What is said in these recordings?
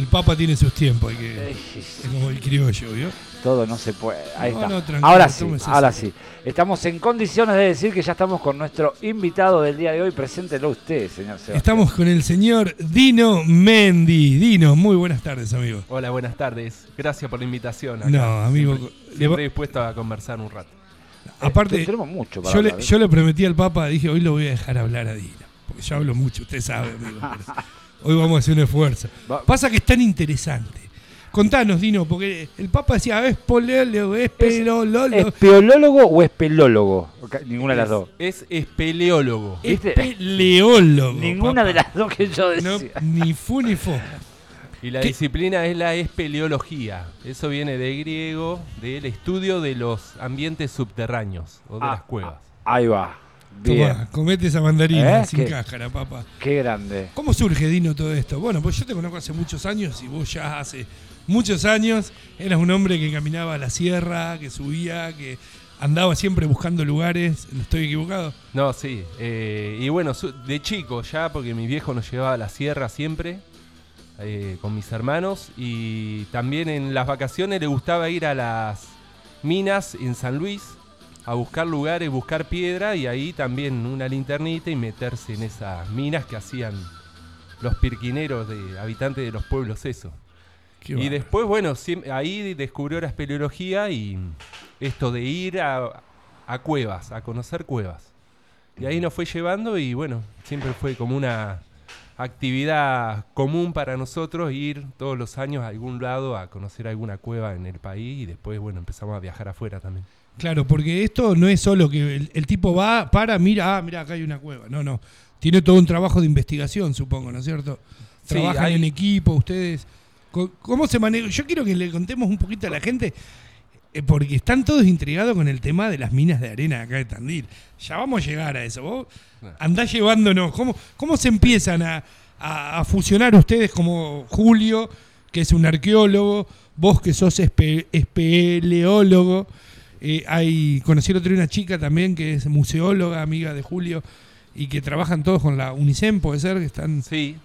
El Papa tiene sus tiempos, hay que, es como el criollo, ¿vio? Todo no se puede. Ahí No, está. no, ahora sí, ahora sí. Estamos en condiciones de decir que ya estamos con nuestro invitado del día de hoy. Preséntelo usted, señor Sebastián. Estamos con el señor Dino Mendy. Dino, muy buenas tardes, amigo. Hola, buenas tardes. Gracias por la invitación. acá. No, amigo, Siempre, le siempre va- dispuesto a conversar un rato. Aparte, Tenemos mucho para yo le, hablar, ¿eh? yo le prometí al Papa, dije, hoy lo voy a dejar hablar a Dino. Porque yo hablo mucho, usted sabe, amigo. Hoy vamos a hacer un esfuerzo. Va- Pasa que es tan interesante. Contanos, Dino, porque el Papa decía, es polólogo, es pelólogo. ¿Espeolólogo o espelólogo? Ninguna de las dos. Es espeleólogo. Es peleólogo. Ninguna papá. de las dos que yo No, decía. ni fu ni fo. Y la ¿Qué? disciplina es la espeleología. Eso viene de griego, del estudio de los ambientes subterráneos o de Ah, las cuevas. Ahí va. Bien. Tomá, comete esa mandarina ¿Eh? sin ¿Qué? cáscara, papá. Qué grande. ¿Cómo surge, Dino, todo esto? Bueno, pues yo te conozco hace muchos años y vos ya hace muchos años eras un hombre que caminaba a la sierra, que subía, que andaba siempre buscando lugares. ¿No estoy equivocado? No, sí. eh, y bueno, de chico ya, porque mi viejo nos llevaba a la sierra siempre, eh, con mis hermanos. Y también en las vacaciones le gustaba ir a las minas en San Luis a buscar lugares, buscar piedra y ahí también una linternita y meterse en esas minas que hacían los pirquineros de habitantes de los pueblos eso. Qué Y después, bueno, ahí descubrió la espeleología y esto de ir a, a cuevas, a conocer cuevas. Y ahí nos fue llevando y bueno, siempre fue como una actividad común para nosotros ir todos los años a algún lado a conocer alguna cueva en el país y después, bueno, empezamos a viajar afuera también. Claro, porque esto no es solo que el, el tipo va, para, mira, ah, mira, acá hay una cueva. No, no. Tiene todo un trabajo de investigación, supongo, ¿no es cierto? Sí, Trabajan hay- en equipo, ustedes. ¿Cómo se maneja? Yo quiero que le contemos un poquito a la gente, eh, porque están todos intrigados con el tema de las minas de arena acá de Tandil. Ya vamos a llegar a eso. Vos andás llevándonos. ¿Cómo, cómo se empiezan a, a- a fusionar ustedes como Julio, que es un arqueólogo, vos que sos espe- espeleólogo? Eh, hay, conocí el otro día una chica también que es museóloga, amiga de Julio, y que trabajan todos con la UNICEM, puede ser, que están Sí,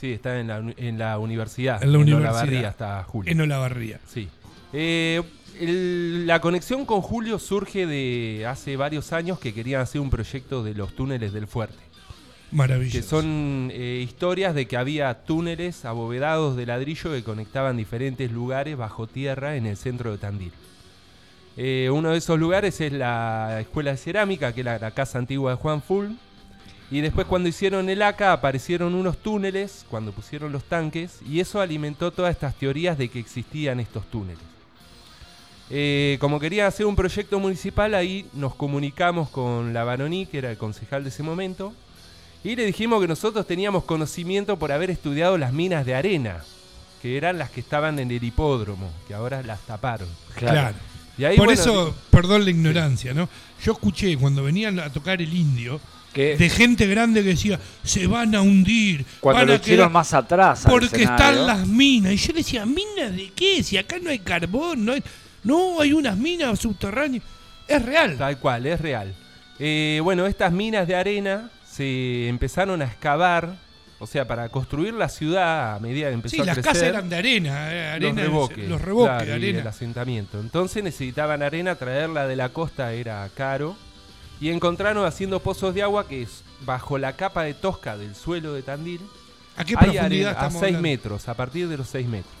sí, está en la, en la universidad. En la universidad. Olavarría está Julio. en Olavarría. Sí. Eh, el- la conexión con Julio surge de hace varios años que querían hacer un proyecto de los túneles del fuerte. Maravilloso. Que son eh, historias de que había túneles abovedados de ladrillo que conectaban diferentes lugares bajo tierra en el centro de Tandil. Eh, uno de esos lugares es la Escuela de Cerámica, que es la, casa antigua de Juan Full. Y después cuando hicieron el ACA aparecieron unos túneles, cuando pusieron los tanques, y eso alimentó todas estas teorías de que existían estos túneles. Eh, como querían hacer un proyecto municipal, ahí nos comunicamos con la Baroní, que era el concejal de ese momento, y le dijimos que nosotros teníamos conocimiento por haber estudiado las minas de arena, que eran las que estaban en el hipódromo, que ahora las taparon. Claro. Y ahí, Por bueno, eso, perdón la ignorancia, ¿no? Yo escuché cuando venían a tocar el indio, de gente grande que decía, se van a hundir, cuando van lo a quedar más atrás. al porque escenario, están las minas. Y yo decía, ¿minas de qué? Si acá no hay carbón, no hay, no, hay unas minas subterráneas. Es real. Tal cual, es real. Eh, bueno, estas minas de arena se empezaron a excavar, o sea, para construir la ciudad a medida que empezó Sí, a las crecer. casas eran de arena, eh, arena los revoques, los revoques claro, de y arena. el asentamiento. Entonces necesitaban arena, traerla de la costa era caro. Y encontraron haciendo pozos de agua que es bajo la capa de tosca del suelo de Tandil. ¿A qué hay profundidad arena a estamos 6 hablando? metros, a partir de los 6 metros.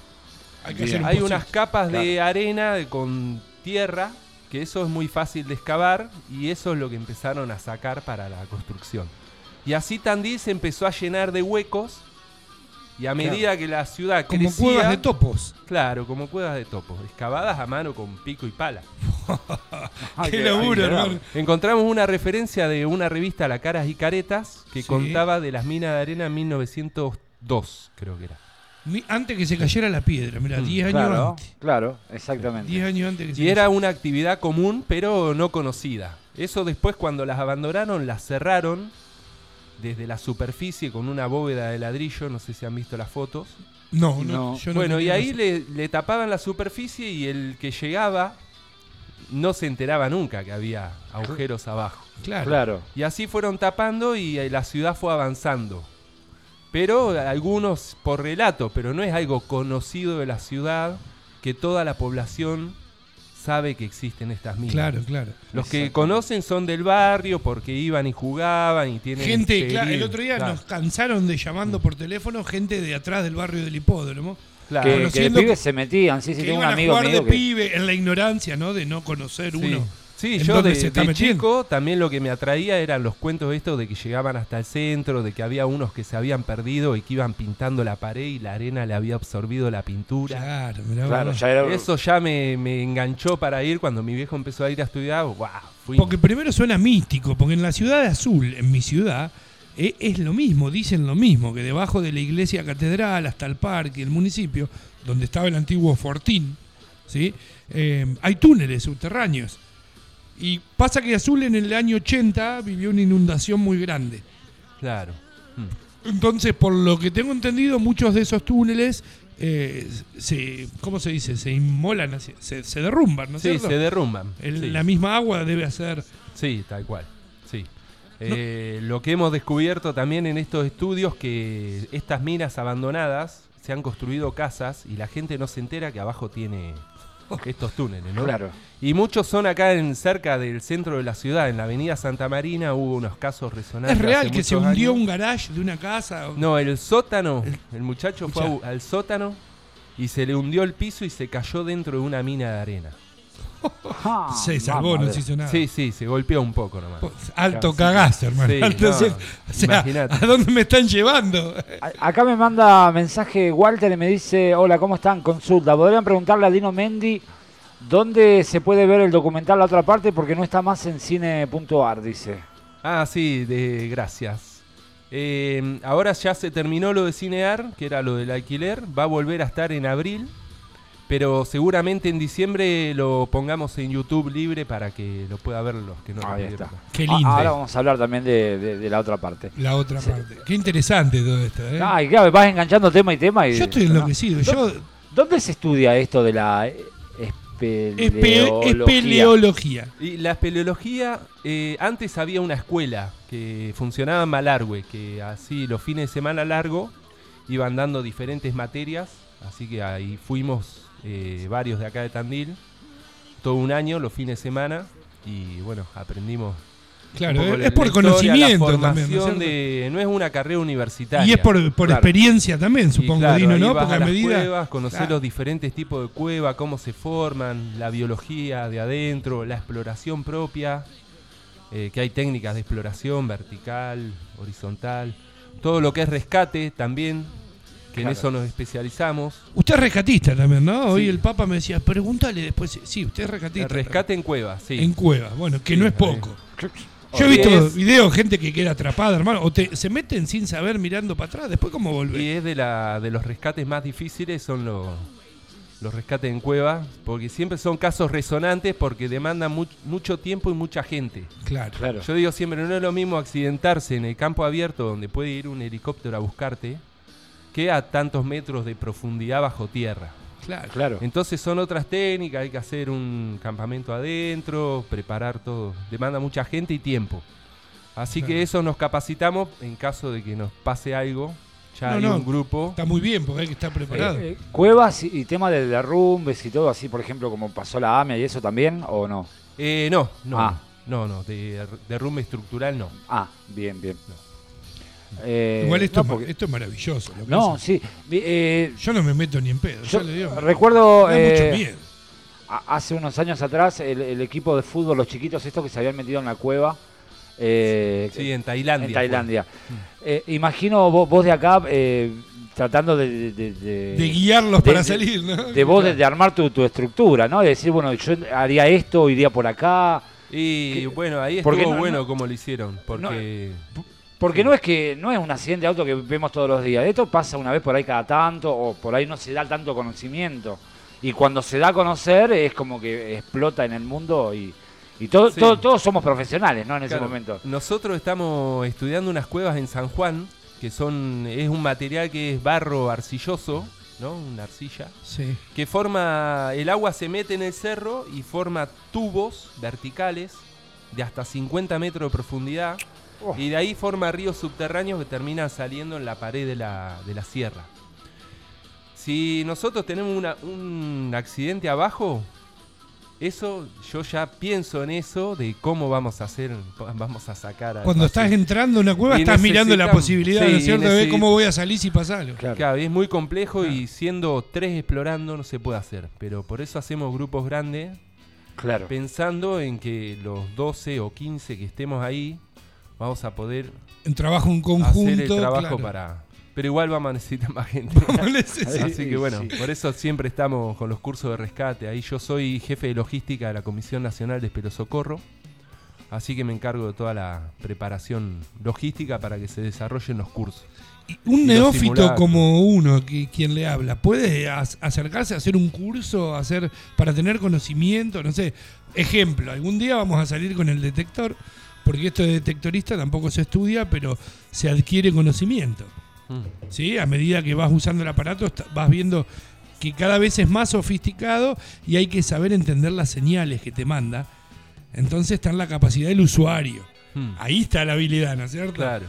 Hay que hacer un Hay unas capas de arena con tierra, que eso es muy fácil de excavar y eso es lo que empezaron a sacar para la construcción. Y así Tandil se empezó a llenar de huecos y a medida que la ciudad como crecía, cuevas de topos. claro, como cuevas de topos, excavadas a mano con pico y pala. Ay, qué qué- laburo, hermano. Encontramos una referencia de una revista La Caras y Caretas que Sí. contaba de las minas de arena en 1902, creo que era. Mi- Antes que se cayera la piedra, mira, Mm, 10 años Claro, antes. claro, exactamente. 10 años antes que se Y era una actividad común, pero no conocida. Eso después, cuando las abandonaron, las cerraron desde la superficie con una bóveda de ladrillo. No sé si han visto las fotos. No, no, No. yo no bueno, y ahí le, le tapaban la superficie y el que llegaba no se enteraba nunca que había agujeros abajo. Claro. Claro. Y así fueron tapando y eh, la ciudad fue avanzando. Pero algunos por relato, pero no es algo conocido de la ciudad que toda la población sabe que existen estas minas. Claro, claro. Los que conocen son del barrio porque iban y jugaban y tienen Gente, claro, el otro día Claro, nos cansaron de llamando por teléfono gente de atrás del barrio del hipódromo. claro. Que, que de pibes se metían, sí, sí, que tengo un iban a amigo jugar mío de que... pibe en la ignorancia, ¿no? De no conocer Sí. uno. Sí, yo de, chico también lo que me atraía eran los cuentos estos de que llegaban hasta el centro, de que había unos que se habían perdido y que iban pintando la pared y la arena le había absorbido la pintura. Claro, mirá Claro, vos. ya era... Eso ya me, me enganchó para ir cuando mi viejo empezó a ir a estudiar. ¡Wow! Fui. Porque primero suena místico, porque en la ciudad de Azul, en mi ciudad, eh, es lo mismo, dicen lo mismo, que debajo de la iglesia catedral hasta el parque, el municipio, donde estaba el antiguo Fortín, ¿sí? Eh, hay túneles subterráneos. Y pasa que Azul en el año 80 vivió una inundación muy grande. Claro. Mm. Entonces, por lo que tengo entendido, muchos de esos túneles eh, se, ¿cómo se dice? Se inmolan, se, se derrumban, ¿no es Sí, cierto? se derrumban. El- sí. La misma agua debe hacer... Sí, tal cual. Sí. Eh, Lo que hemos descubierto también en estos estudios que estas minas abandonadas se han construido casas y la gente no se entera que abajo tiene estos túneles, ¿no? Claro. Y muchos son acá en cerca del centro de la ciudad, en la avenida Santa Marina hubo unos casos resonantes. ¿Es real que se hundió años. un garage de una casa? No, el sótano, el muchacho fue Escuchá. al sótano y se le hundió el piso y se cayó dentro de una mina de arena. Ah, se salvó, mamá no se hizo nada. Sí, sí, se golpeó un poco nomás. Pues, Alto Claro, cagazo, hermano. Sí, Entonces, no, o sea, imagínate. ¿a dónde me están llevando? A- Acá me manda mensaje Walter y me dice, hola, ¿cómo están? Consulta. ¿Podrían preguntarle a Dino Mendy dónde se puede ver el documental la otra parte? Porque no está más en cine.ar, dice. Ah, sí, de, gracias. Eh, ahora ya se terminó lo de Cinear, que era lo del alquiler. Va a volver a estar en abril. Pero seguramente en diciembre lo pongamos en YouTube libre para que lo pueda ver los que no lo Ahí pudieron está. Qué Ah, lindo. ahora vamos a hablar también de, de- de la otra parte. La otra parte. Qué interesante todo esto. ¿eh? Ay, claro, vas enganchando tema y tema. Y, Yo estoy ¿no? enloquecido. Yo, ¿Dónde se estudia esto de la eh, espe- espeleología? espeleología. Y la espeleología, eh, antes había una escuela que funcionaba en Malargüe, que así los fines de semana largo iban dando diferentes materias, así que ahí fuimos eh, varios de acá de Tandil, todo un año, los fines de semana, y bueno, aprendimos. Claro, es, la- es por la historia, conocimiento la también. ¿no es formación cierto? de, no es una carrera universitaria. y es por, por Claro. experiencia también, supongo, claro, Dino, ¿no? Porque a las medida. cuevas, conocer Claro. los diferentes tipos de cuevas, cómo se forman, la biología de adentro, la exploración propia, eh, que hay técnicas de exploración vertical, horizontal, todo lo que es rescate también, que en eso nos especializamos. Usted es rescatista también, ¿no? Hoy Sí. el Papa me decía, pregúntale después. Sí, usted es rescatista. El rescate en cuevas, sí. En cuevas, bueno, que Sí, no es poco. Yo he visto Es- videos, gente que queda atrapada, hermano, o te, se meten sin saber mirando para atrás, después cómo Y volver. es de, la, de los rescates más difíciles, son los, los rescates en cueva, porque siempre son casos resonantes porque demandan much- mucho tiempo y mucha gente. Claro. Claro. Yo digo siempre, no es lo mismo accidentarse en el campo abierto donde puede ir un helicóptero a buscarte que a tantos metros de profundidad bajo tierra. Claro. Claro. Entonces son otras técnicas, hay que hacer un campamento adentro, preparar todo, demanda mucha gente y tiempo. Así que eso nos capacitamos en caso de que nos pase algo. Ya No, hay no. un grupo. Está muy bien, porque hay que estar preparado. Eh, eh, cuevas y, y tema de derrumbes y todo así, por ejemplo, como pasó la AMIA y eso también, ¿o no? Eh, no, no, Ah. no, no, de derrumbe estructural no. Ah, bien, bien. Eh, Igual esto, no, porque- esto es maravilloso. lo que no, hacen. sí. eh, Yo no me meto ni en pedo. yo ya le digo, recuerdo me da eh, mucho miedo. a- hace unos años atrás el, el equipo de fútbol, los chiquitos estos que se habían metido en la cueva. eh, Sí, en Tailandia. en. Tailandia. Eh, imagino vos, vos de acá eh, tratando de, de- de- de- De guiarlos de- para de- salir, ¿no? de vos de, de armar tu, tu estructura, ¿no? De decir, bueno, yo haría esto, iría por acá. Y Que- bueno, ahí porque estuvo no- bueno no- como lo hicieron, porque Porque no es que no es un accidente de auto que vemos todos los días. Esto pasa una vez por ahí cada tanto o por ahí no se da tanto conocimiento. Y cuando se da a conocer es como que explota en el mundo y, y todo, Sí. todo- todos somos profesionales, ¿no? En ese Claro, momento. Nosotros estamos estudiando unas cuevas en San Juan, que son es un material que es barro arcilloso, ¿no? Una arcilla, Sí. que forma el agua se mete en el cerro y forma tubos verticales de hasta 50 metros de profundidad Oh. Y de ahí forma ríos subterráneos que terminan saliendo en la pared de la, de la sierra. Si nosotros tenemos una- un accidente abajo, eso yo ya pienso en eso de cómo vamos a hacer, vamos a sacar. al Cuando estás entrando en una cueva Y estás mirando la posibilidad, sí, ¿no es cierto? y De ver cómo voy a salir si pasa algo. Claro. Claro, es muy complejo y siendo tres explorando no se puede hacer. Pero por eso hacemos grupos grandes Claro. pensando en que los 12 o 15 que estemos ahí vamos a poder En trabajo en hacer el conjunto. trabajo claro. para... Pero igual vamos a necesitar más gente. Vamos a necesitar- Así Sí, que bueno, sí. por eso siempre estamos con los cursos de rescate. Ahí yo soy jefe de logística de la Comisión Nacional de Espero Socorro. Así que me encargo de toda la preparación logística para que se desarrollen los cursos. Y Un Y neófito como uno, que, quien le habla, ¿puede acercarse a hacer un curso, hacer para tener conocimiento? No sé, ejemplo, algún día vamos a salir con el detector, porque esto de detectorista tampoco se estudia, pero se adquiere conocimiento. Mm. ¿sí? A medida que vas usando el aparato, vas viendo que cada vez es más sofisticado y hay que saber entender las señales que te manda. Entonces está en la capacidad del usuario. Mm. Ahí está la habilidad, ¿no es cierto? Claro.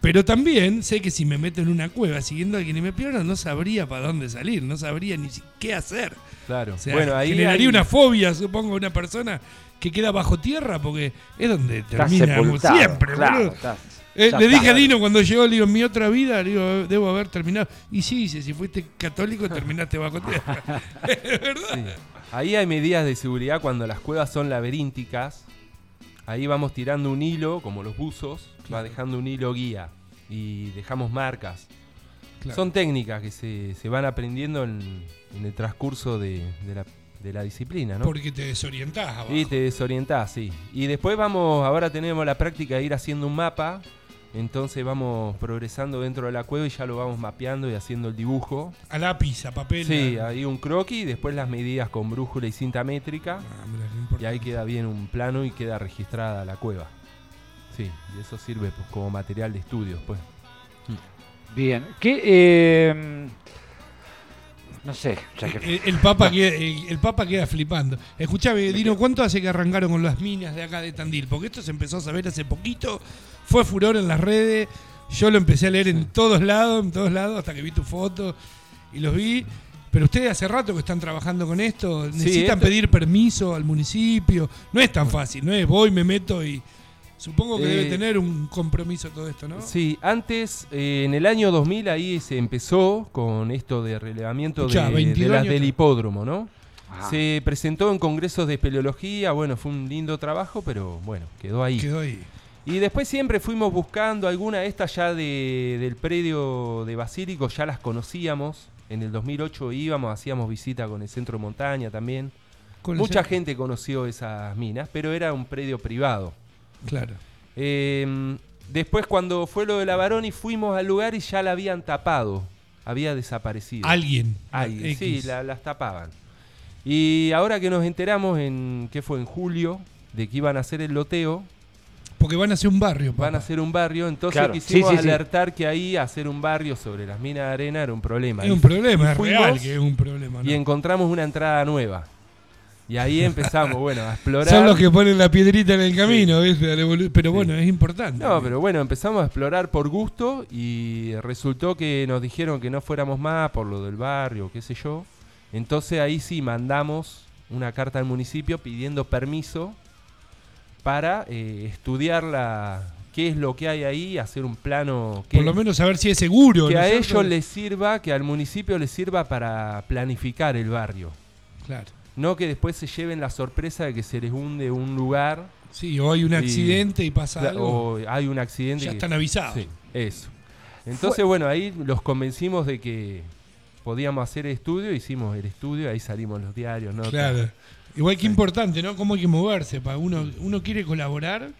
Pero también sé que si me meto en una cueva siguiendo a y me pierda, no sabría para dónde salir, no sabría ni qué hacer. Claro. O sea, bueno, ahí generaría hay- una fobia, supongo, a una persona que queda bajo tierra porque es donde termina siempre, claro, boludo. Eh, le dije a Dino cuando llegó, le digo, en mi otra vida, le digo, debo haber terminado. Y sí, dice, si fuiste católico, terminaste bajo tierra. es verdad. Sí. Ahí hay medidas de seguridad cuando las cuevas son laberínticas. Ahí vamos tirando un hilo, como los buzos, va dejando un hilo guía y dejamos marcas. Claro. Son técnicas que se, se van aprendiendo en, en el transcurso de, de la, de la disciplina, ¿no? Porque te desorientás abajo. Y te desorientás, sí. Y después vamos, ahora tenemos la práctica de ir haciendo un mapa. Entonces vamos progresando dentro de la cueva y ya lo vamos mapeando y haciendo el dibujo. A lápiz, a papel. Sí, a- ahí un croquis y después las medidas con brújula y cinta métrica. Ah, mira. Y ahí queda bien un plano y queda registrada la cueva. Sí, y eso sirve pues, como material de estudio pues. Bien. ¿Qué, eh, no sé, ya que- El, el papa queda, el, el Papa queda flipando. Escuchame, Dino, ¿cuánto hace que arrancaron con las minas de acá de Tandil? Porque esto se empezó a saber hace poquito, fue furor en las redes, yo lo empecé a leer en todos lados, en todos lados, hasta que vi tu foto y los vi. Pero ustedes hace rato que están trabajando con esto, necesitan esto- pedir permiso al municipio, no es tan fácil, no es voy, me meto y... Supongo que Eh, debe tener un compromiso todo esto, ¿no? Sí, antes, eh, en el año 2000, ahí se empezó con esto de relevamiento Escuchá, de, 22 de las del hipódromo, ¿no? Ajá. Se presentó en congresos de espeleología, bueno, fue un lindo trabajo, pero bueno, quedó ahí. Quedó ahí. Y después siempre fuimos buscando alguna de estas ya de, del predio de Basílico, ya las conocíamos. En el 2008 íbamos, hacíamos visita con el centro de montaña también. Mucha gente conoció esas minas, pero era un predio privado. Claro. Eh, después cuando fue lo de la Baroni fuimos al lugar y ya la habían tapado. Había desaparecido. Alguien. Alguien, sí, la- las tapaban. Y ahora que nos enteramos en, ¿qué fue? En julio, de que iban a hacer el loteo, Porque van a hacer un barrio. van a papá. hacer un barrio, entonces Claro, quisimos sí, sí, sí. alertar que ahí hacer un barrio sobre las minas de arena era un problema. Es Y- un problema, y es fuimos real que es un problema. ¿no? Y encontramos una entrada nueva. Y ahí empezamos, bueno, a explorar. Son los que ponen la piedrita en el camino, evolu- Pero bueno, es importante. No, pero bueno, empezamos a explorar por gusto y resultó que nos dijeron que no fuéramos más por lo del barrio, qué sé yo. Entonces ahí sí mandamos una carta al municipio pidiendo permiso para eh, estudiar la, qué es lo que hay ahí, hacer un plano que, Por lo menos saber si es seguro. que ¿no a ellos les sirva, que al municipio les sirva para planificar el barrio. Claro. No que después se lleven la sorpresa de que se les hunde un lugar Sí, o hay un Y- accidente y pasa algo. o hay un accidente. Ya que- están avisados. Sí, eso. Entonces, bueno, ahí los convencimos de que podíamos hacer el estudio, hicimos el estudio, ahí salimos los diarios, ¿no? Claro. Igual que importante, ¿no? Cómo hay que moverse. Para uno, uno quiere colaborar,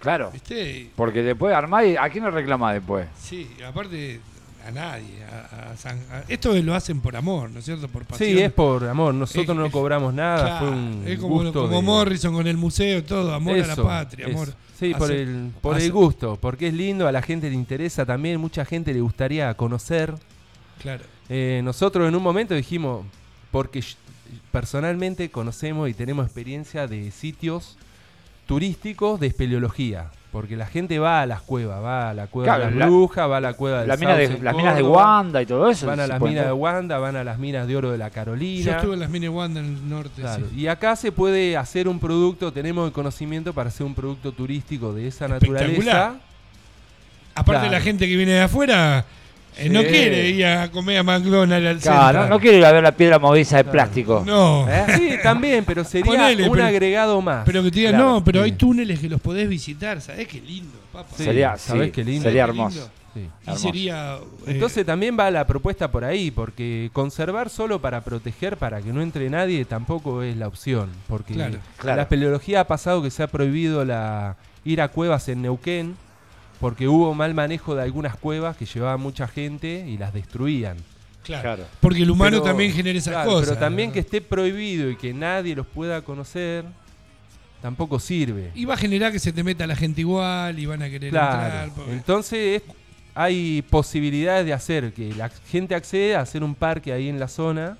Claro. ¿viste? Porque después armás y ¿a quién lo reclama después? Sí, aparte a nadie. a- a San- a- esto lo hacen por amor, ¿no es cierto? Por pasión. Sí, es por amor, nosotros Es- no es- cobramos nada, Claro, fue un es como, gusto como de- Morrison con el museo, todo, amor a la patria, eso. amor. Sí, por, el, por hace- el gusto, porque es lindo, a la gente le interesa también, mucha gente le gustaría conocer. Claro. Eh, nosotros en un momento dijimos, porque personalmente conocemos y tenemos experiencia de sitios turísticos de espeleología. Porque la gente va a las cuevas, va a la cueva Claro, de las la- brujas, va a la cueva de La mina de- las minas de Wanda y todo eso. Van a las minas de. Wanda, van a las minas de oro de la Yo Carolina. estuve en las mini Wanda en el norte. Claro, sí. Y acá se puede hacer un producto, tenemos el conocimiento para hacer un producto turístico de esa naturaleza. Aparte, Claro. la gente que viene de afuera eh, no quiere ir a comer a McDonald's al Claro, centro. no, no quiero ir a ver la piedra movediza de Claro. plástico. No. ¿Eh? Sí, también, pero sería Ponele, un pero- agregado más. Pero que te digan, Claro. no, pero hay túneles que los podés visitar. ¿Sabés qué lindo, papá? Sí, Sería, ¿sabés sí, qué lindo? sería hermoso. lindo. Sí. Y sería. eh, Entonces también va la propuesta por ahí, porque conservar solo para proteger, para que no entre nadie, tampoco es la opción. Porque Claro. Claro. la espeleología ha pasado que se ha prohibido la, ir a cuevas en Neuquén, porque hubo mal manejo de algunas cuevas que llevaban mucha gente y las destruían. claro. Claro. Porque el humano Pero- también genera esas claro, cosas. Pero también que esté prohibido y que nadie los pueda conocer, tampoco sirve. Y va a generar que se te meta la gente igual y van a querer Claro. entrar. porque- Entonces es- hay posibilidades de hacer que la gente acceda a hacer un parque ahí en la zona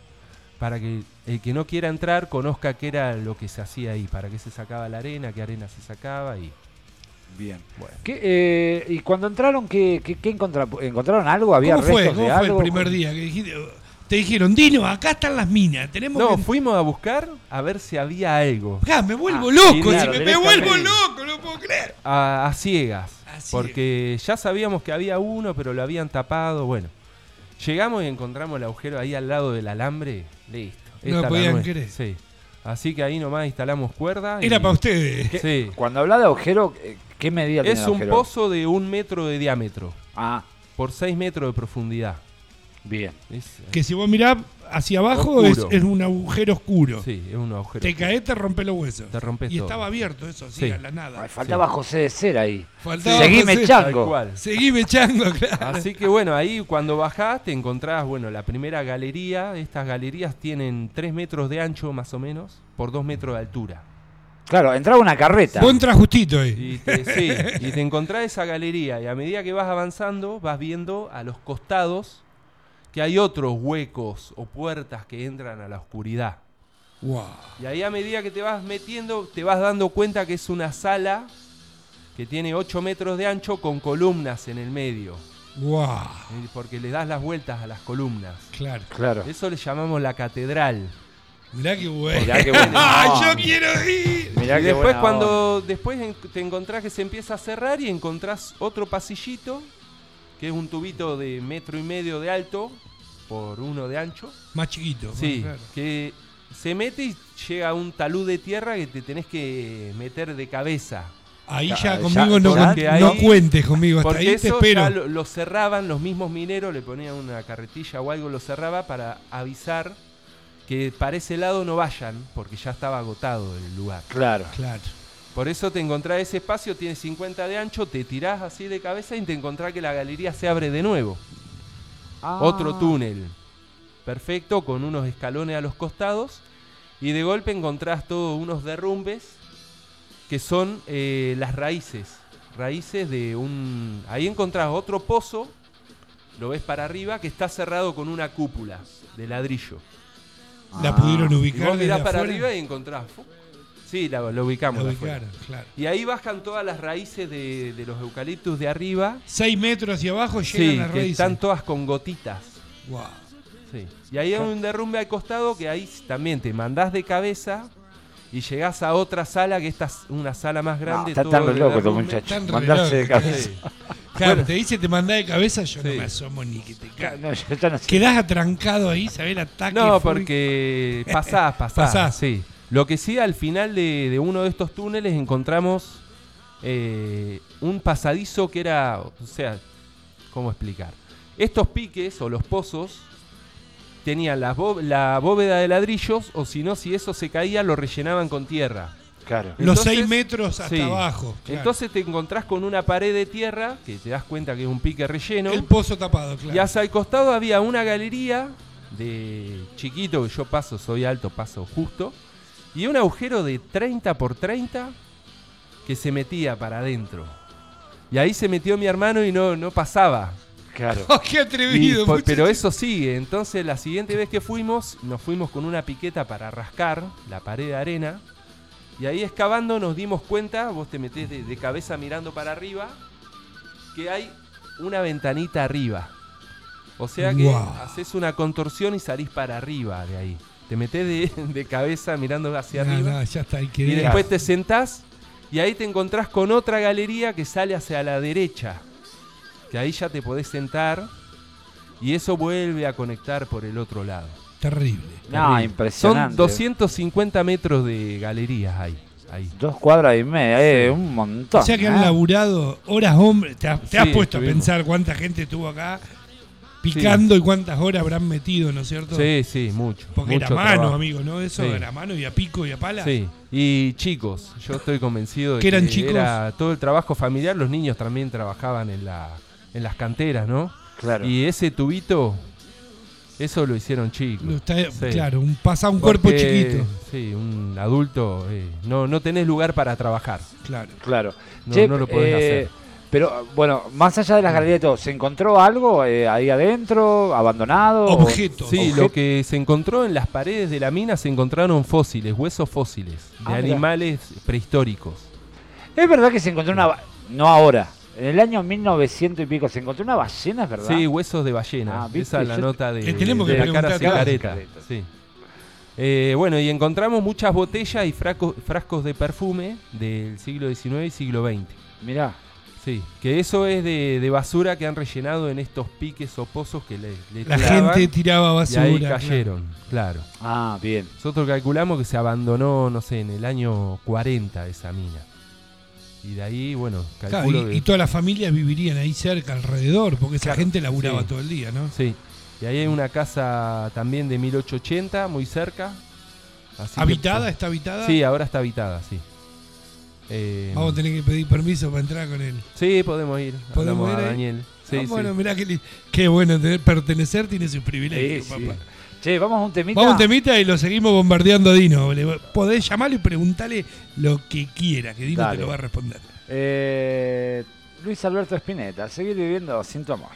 para que el que no quiera entrar conozca qué era lo que se hacía ahí, para qué se sacaba la arena, qué arena se sacaba y Bien. bueno. ¿Qué, eh, ¿Y cuando entraron, qué, qué, qué encontra- encontraron? algo? ¿Había ¿Cómo fue? restos ¿Cómo de fue el algo? primer día? Que dijiste- te dijeron, Dino, acá están las minas. Tenemos No, que... fuimos a buscar a ver si había algo. Acá, me vuelvo Ah, loco. sí, si claro, me, vuelvo loco, no puedo creer. A, a ciegas. A ciegas. Porque ya sabíamos que había uno, pero lo habían tapado. Bueno, llegamos y encontramos el agujero ahí al lado del alambre. Listo. No la podían creer. Sí. Así que ahí nomás instalamos cuerda. y- Era para ustedes. ¿Qué- Sí. Cuando habla de agujero, eh, ¿qué medida tiene Es el un agujero? pozo de un metro de diámetro Ah, por 6 metros de profundidad. bien. Es- Que si vos mirás hacia abajo es, Oscuro. es un agujero oscuro. sí, es un agujero. Te caes, te rompe los huesos. Te rompes y todo. estaba abierto eso, así, Sí. a la nada. Ay, faltaba José de Cera ahí. Faltaba Seguime José. cual. Seguime echando, claro. Así que bueno, ahí cuando bajás te encontrás, bueno, la primera galería. Estas galerías tienen 3 metros de ancho más o menos por 2 metros de altura. Claro, entraba una carreta. Vos entras justito ahí. Y te, sí, y te encontrás esa galería y a medida que vas avanzando vas viendo a los costados que hay otros huecos o puertas que entran a la oscuridad. Wow. Y ahí a medida que te vas metiendo te vas dando cuenta que es una sala que tiene 8 metros de ancho con columnas en el medio. Wow. Porque le das las vueltas a las columnas. Claro. Claro. Eso le llamamos la catedral. Mirá qué bueno. Mirá qué bueno. ¡Ah, No. yo quiero ir! Mirá y qué después buena cuando después te encontrás que se empieza a cerrar y encontrás otro pasillito, que es un tubito de metro y medio de alto por uno de ancho. Más chiquito. Sí, claro. que se mete y llega a un talud de tierra que te tenés que meter de cabeza. Ahí Ya, ya ya, conmigo no, cuentes conmigo. Hasta Porque ahí te eso espero. ya lo, lo cerraban los mismos mineros, le ponían una carretilla o algo, lo cerraba para avisar que para ese lado no vayan, porque ya estaba agotado el lugar. Claro. Claro. Por eso te encontrás ese espacio, tiene 50 de ancho, te tirás así de cabeza y te encontrás que la galería se abre de nuevo. Ah. Otro túnel. Perfecto, con unos escalones a los costados. Y de golpe encontrás todos unos derrumbes que son eh, las raíces. Raíces de un... Ahí encontrás otro pozo, lo ves para arriba, que está cerrado con una cúpula de ladrillo. La Ah. pudieron Y ubicar. vos mirás para afuera? arriba y encontrás... Sí, la- lo ubicamos. La ubicaron, claro. Y ahí bajan todas las raíces de, de los eucaliptus de arriba. Seis metros hacia abajo llegan Sí, las que raíces. están todas con gotitas. Wow. Sí. Y ahí hay un derrumbe al costado que ahí también te mandás de cabeza y llegás a otra sala que esta es una sala más No, grande. está todo tan re de loco este derrumbe. muchacho. Tan re Mandarse de cabeza. Sí. Claro, Bueno. te dice te mandás de cabeza, yo no me asomo ni que te. No, yo no sé. Quedás atrancado ahí, ¿sabés? El ataque. No, porque pasás, pasás. Pasás. Sí. Lo que sí, al final de, de uno de estos túneles encontramos eh, un pasadizo que era, o sea, ¿cómo explicar? Estos piques o los pozos tenían la, bó- la bóveda de ladrillos o si no, si eso se caía, lo rellenaban con tierra. Claro. Los Entonces- seis metros hasta sí. abajo. claro. Entonces te encontrás con una pared de tierra, que te das cuenta que es un pique relleno. el pozo tapado, claro. Y hacia el costado había una galería de chiquito, que yo paso, soy alto, paso justo. Y un agujero de 30 por 30 que se metía para adentro. Y ahí se metió mi hermano y no, no pasaba. Claro. Oh, ¡Qué atrevido! pero eso sigue. Entonces la siguiente vez que fuimos, nos fuimos con una piqueta para rascar la pared de arena. Y ahí excavando nos dimos cuenta, vos te metés de, de cabeza mirando para arriba, que hay una ventanita arriba. O sea que haces una contorsión y salís para arriba de ahí. Te metés de, de cabeza mirando hacia No, arriba. no, ya está, Y después te sentás y ahí te encontrás con otra galería que sale hacia la derecha. Que ahí ya te podés sentar y eso vuelve a conectar por el otro lado. Terrible. No, Terrible. impresionante. Son 250 metros de galerías ahí. ahí. Dos cuadras y media, eh, un montón. O sea que han ¿eh? laburado horas hombre. Te, has- te has Sí, puesto a pensar cuánta gente estuvo acá picando y cuántas horas habrán metido, ¿no es cierto? Sí, sí, mucho. Porque mucho era mano, trabajo. amigo, ¿no? Eso Sí. era mano y a pico y a pala. Sí, y chicos, yo estoy convencido de ¿Que eran que chicos? era todo el trabajo familiar, los niños también trabajaban en, la, en las canteras, ¿no? Claro. Y ese tubito, eso lo hicieron chicos. Lo está- Sí. Claro, un, pasa un cuerpo chiquito. Sí, un adulto, eh, no, no tenés lugar para trabajar. Claro. No, Claro. Che, no lo podés eh, hacer. Pero bueno, más allá de las galerías y todo, ¿se encontró algo eh, ahí adentro, abandonado? Objetos. Sí, lo que se encontró en las paredes de la mina se encontraron fósiles, huesos fósiles, de Ah, animales prehistóricos. Es verdad que se encontró una... No ahora. En el año 1900 y pico se encontró una ballena, ¿es verdad? Sí, huesos de ballena. Ah. Esa es la Yo- nota de, Le tenemos de que la cara. Cigareta. Sí. Eh, bueno, y encontramos muchas botellas y frascos, frascos de perfume del siglo XIX y siglo XX. Mirá. Sí, que eso es de, de basura que han rellenado en estos piques o pozos que le, le La tiraban gente tiraba y basura. ahí claro. cayeron, claro. Ah, bien. Nosotros calculamos que se abandonó, no sé, en el año 40 esa mina. Y de ahí, bueno, Claro, calculo y, que- y todas las familias vivirían ahí cerca, alrededor, porque esa Claro, gente laburaba sí. todo el día, ¿no? Sí. Y ahí hay una casa también de 1880, muy cerca. Así que- ¿Habitada? ¿Está habitada? Sí, ahora está habitada, sí. Eh, Vamos a tener que pedir permiso para entrar con él. Sí, podemos ir. ¿Podemos Hablamos ir a? Daniel. Sí, Ah, sí. bueno, mirá qué, li- qué bueno tener, pertenecer tiene sus privilegios, papá. Che, vamos a un temita. Vamos a un temita y lo seguimos bombardeando a Dino. Le- Podés llamarlo y preguntarle lo que quiera, que Dino Dale. te lo va a responder. Eh, Luis Alberto Spinetta, seguir viviendo sin tu amor.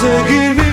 Seguir seguirme.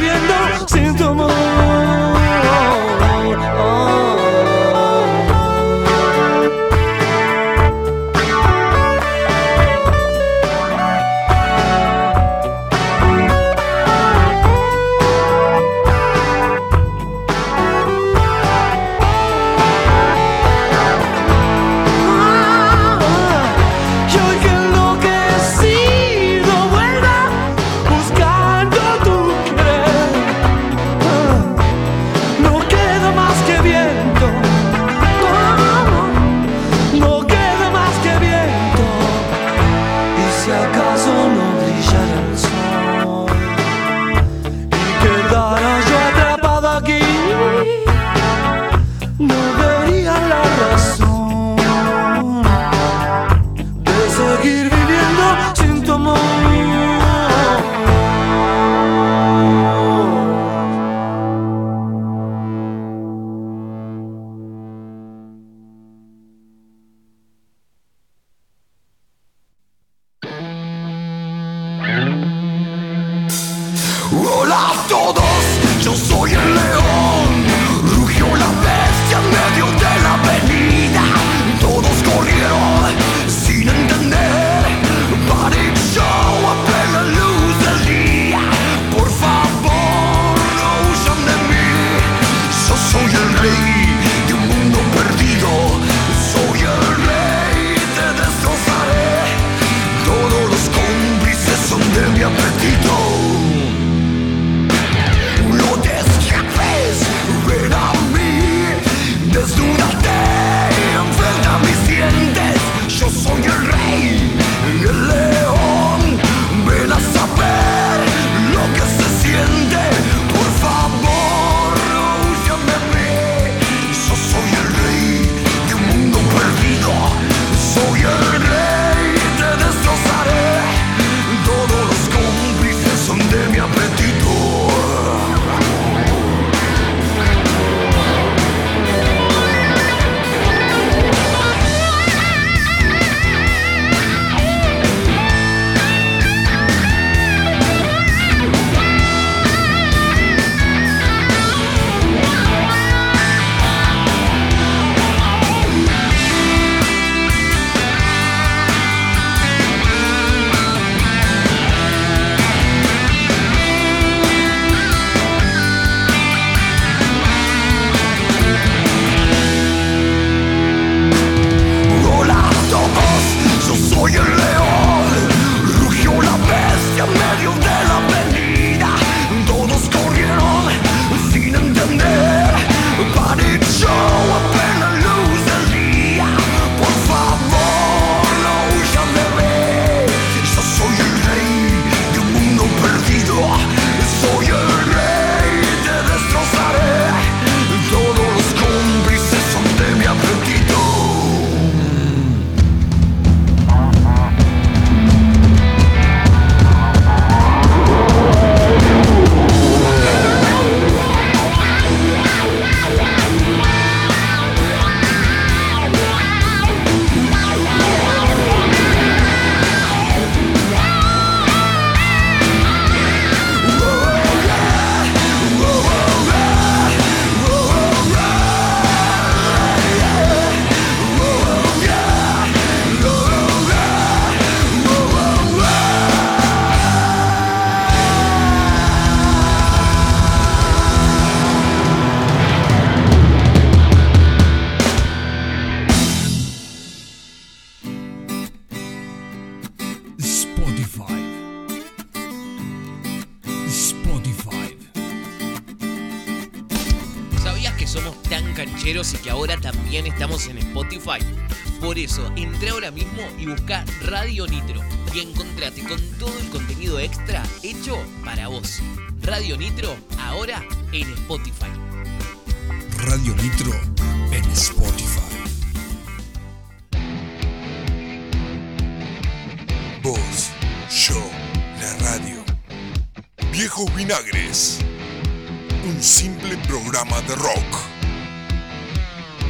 Programa de rock.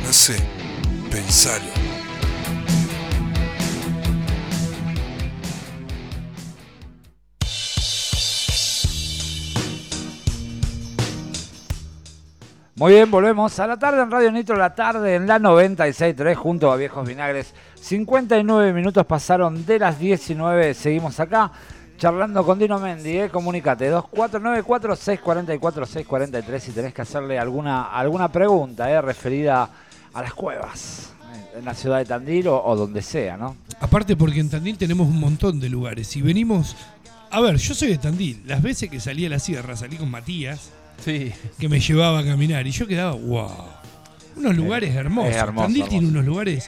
No sé, pensalo. Muy bien, volvemos a la tarde en Radio Nitro, la tarde en la 96.3 junto a Viejos Vinagres. 59 minutos pasaron de las 19, seguimos acá charlando con Dino Mendi, ¿eh? comunicate 2494-644-643 si tenés que hacerle alguna, alguna pregunta ¿eh? referida a las cuevas eh, en la ciudad de Tandil o, o donde sea, ¿no? Aparte porque en Tandil tenemos un montón de lugares. Si venimos... A ver, yo soy de Tandil. Las veces que salí a la sierra, salí con Matías, Sí. que me llevaba a caminar. Y yo quedaba, wow. Unos lugares hermosos. es hermoso, Tandil tiene unos lugares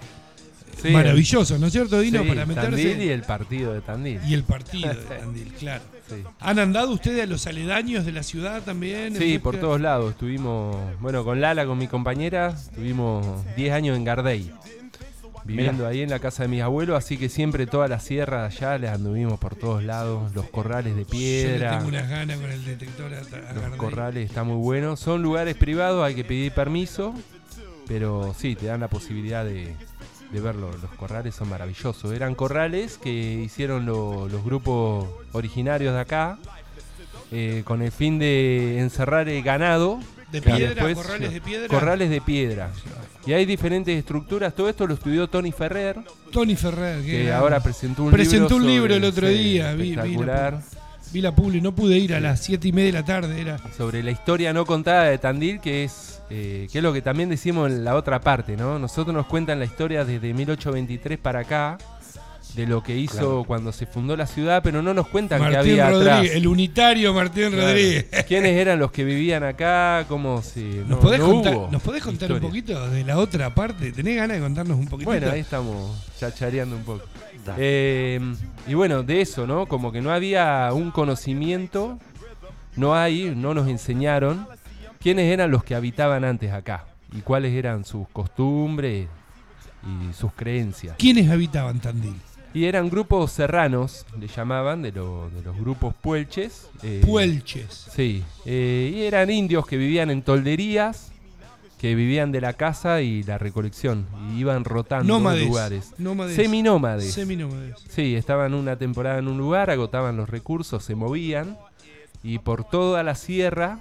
Sí, maravillosos, ¿no es cierto, Dino? sí, para meterse. Tandil y el partido de Tandil. Y el partido de Tandil, claro. Sí. ¿Han andado ustedes a los aledaños de la ciudad también? Sí, por todos lados. Estuvimos, bueno, con Lala, con mi compañera, estuvimos 10 años en Gardey. Viviendo ahí en la casa de mis abuelos, así que siempre toda la sierra allá les anduvimos por todos lados, los corrales de Yo piedra. tengo unas ganas con el detector a, a Los corrales está muy bueno. Son lugares privados, hay que pedir permiso, pero sí, te dan la posibilidad de, de verlo. Los corrales son maravillosos. Eran corrales que hicieron lo- los grupos originarios de acá. eh, con el fin de encerrar el ganado. De piedra, después, corrales de piedra. Corrales de piedra. Y hay diferentes estructuras. Todo esto lo estudió Tony Ferrer, Tony Ferrer, que, que ahora presentó un presentó libro. un libro el otro día. Vi, vi la, espectacular. vi la publi, no pude ir a las siete y media de la tarde. Era sobre la historia no contada de Tandil, que es, eh, que es lo que también decimos en la otra parte, ¿no? Nosotros nos cuentan la historia desde 1823 para acá, de lo que hizo cuando se fundó la ciudad, pero no nos cuentan que Martín había Rodríguez, atrás. el unitario Martín Claro. Rodríguez. ¿Quiénes eran los que vivían acá? ¿Cómo se.? ¿Nos no- podés no contar, ¿nos podés contar un poquito de la otra parte? ¿Tenés ganas de contarnos un poquitito? Bueno, ahí estamos chachareando un poco. Eh, y bueno, de eso, ¿no? Como que no había un conocimiento, no hay, no nos enseñaron quiénes eran los que habitaban antes acá y cuáles eran sus costumbres y sus creencias. ¿Quiénes habitaban Tandil? Y eran grupos serranos, le llamaban, de, lo- de los grupos puelches. eh, Puelches. Sí, eh, y eran indios que vivían en tolderías, que vivían de la caza y la recolección, y iban rotando Nómades. lugares. Nómades. Seminómades. Seminómades. Sí, estaban una temporada en un lugar, agotaban los recursos, se movían y por toda la sierra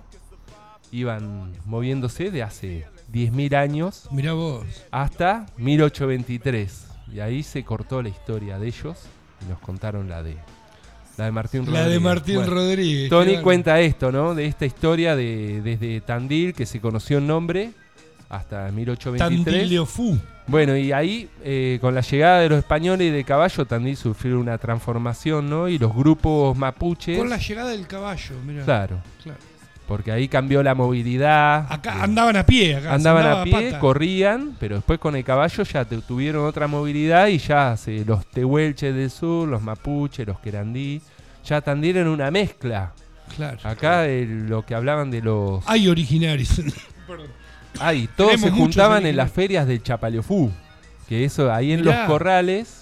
iban moviéndose de hace 10.000 años Mirá vos. hasta 1823. Y ahí se cortó la historia de ellos y nos contaron la de la de Martín La de Rodríguez. Martín Bueno, Rodríguez. Tony claro. cuenta esto, ¿no? De esta historia de desde Tandil, que se conoció el nombre, hasta 1823. Tandileofú. Bueno, y ahí, eh, con la llegada de los españoles y de caballo, Tandil sufrió una transformación, ¿no? Y los grupos mapuches. Con la llegada del caballo, mirá. Claro, Claro. porque ahí cambió la movilidad. Acá eh, andaban a pie, acá. andaban andaba a pie, pata. corrían, pero después con el caballo ya te- tuvieron otra movilidad y ya se, los tehuelches del sur, los mapuches, los querandí, ya Tandil era una mezcla. Claro. Acá eh, lo que hablaban de los... Hay originarios. Perdón. Ay, todos se Tenemos juntaban en las ferias del Chapaleofú. Que eso, ahí en Mirá. los corrales.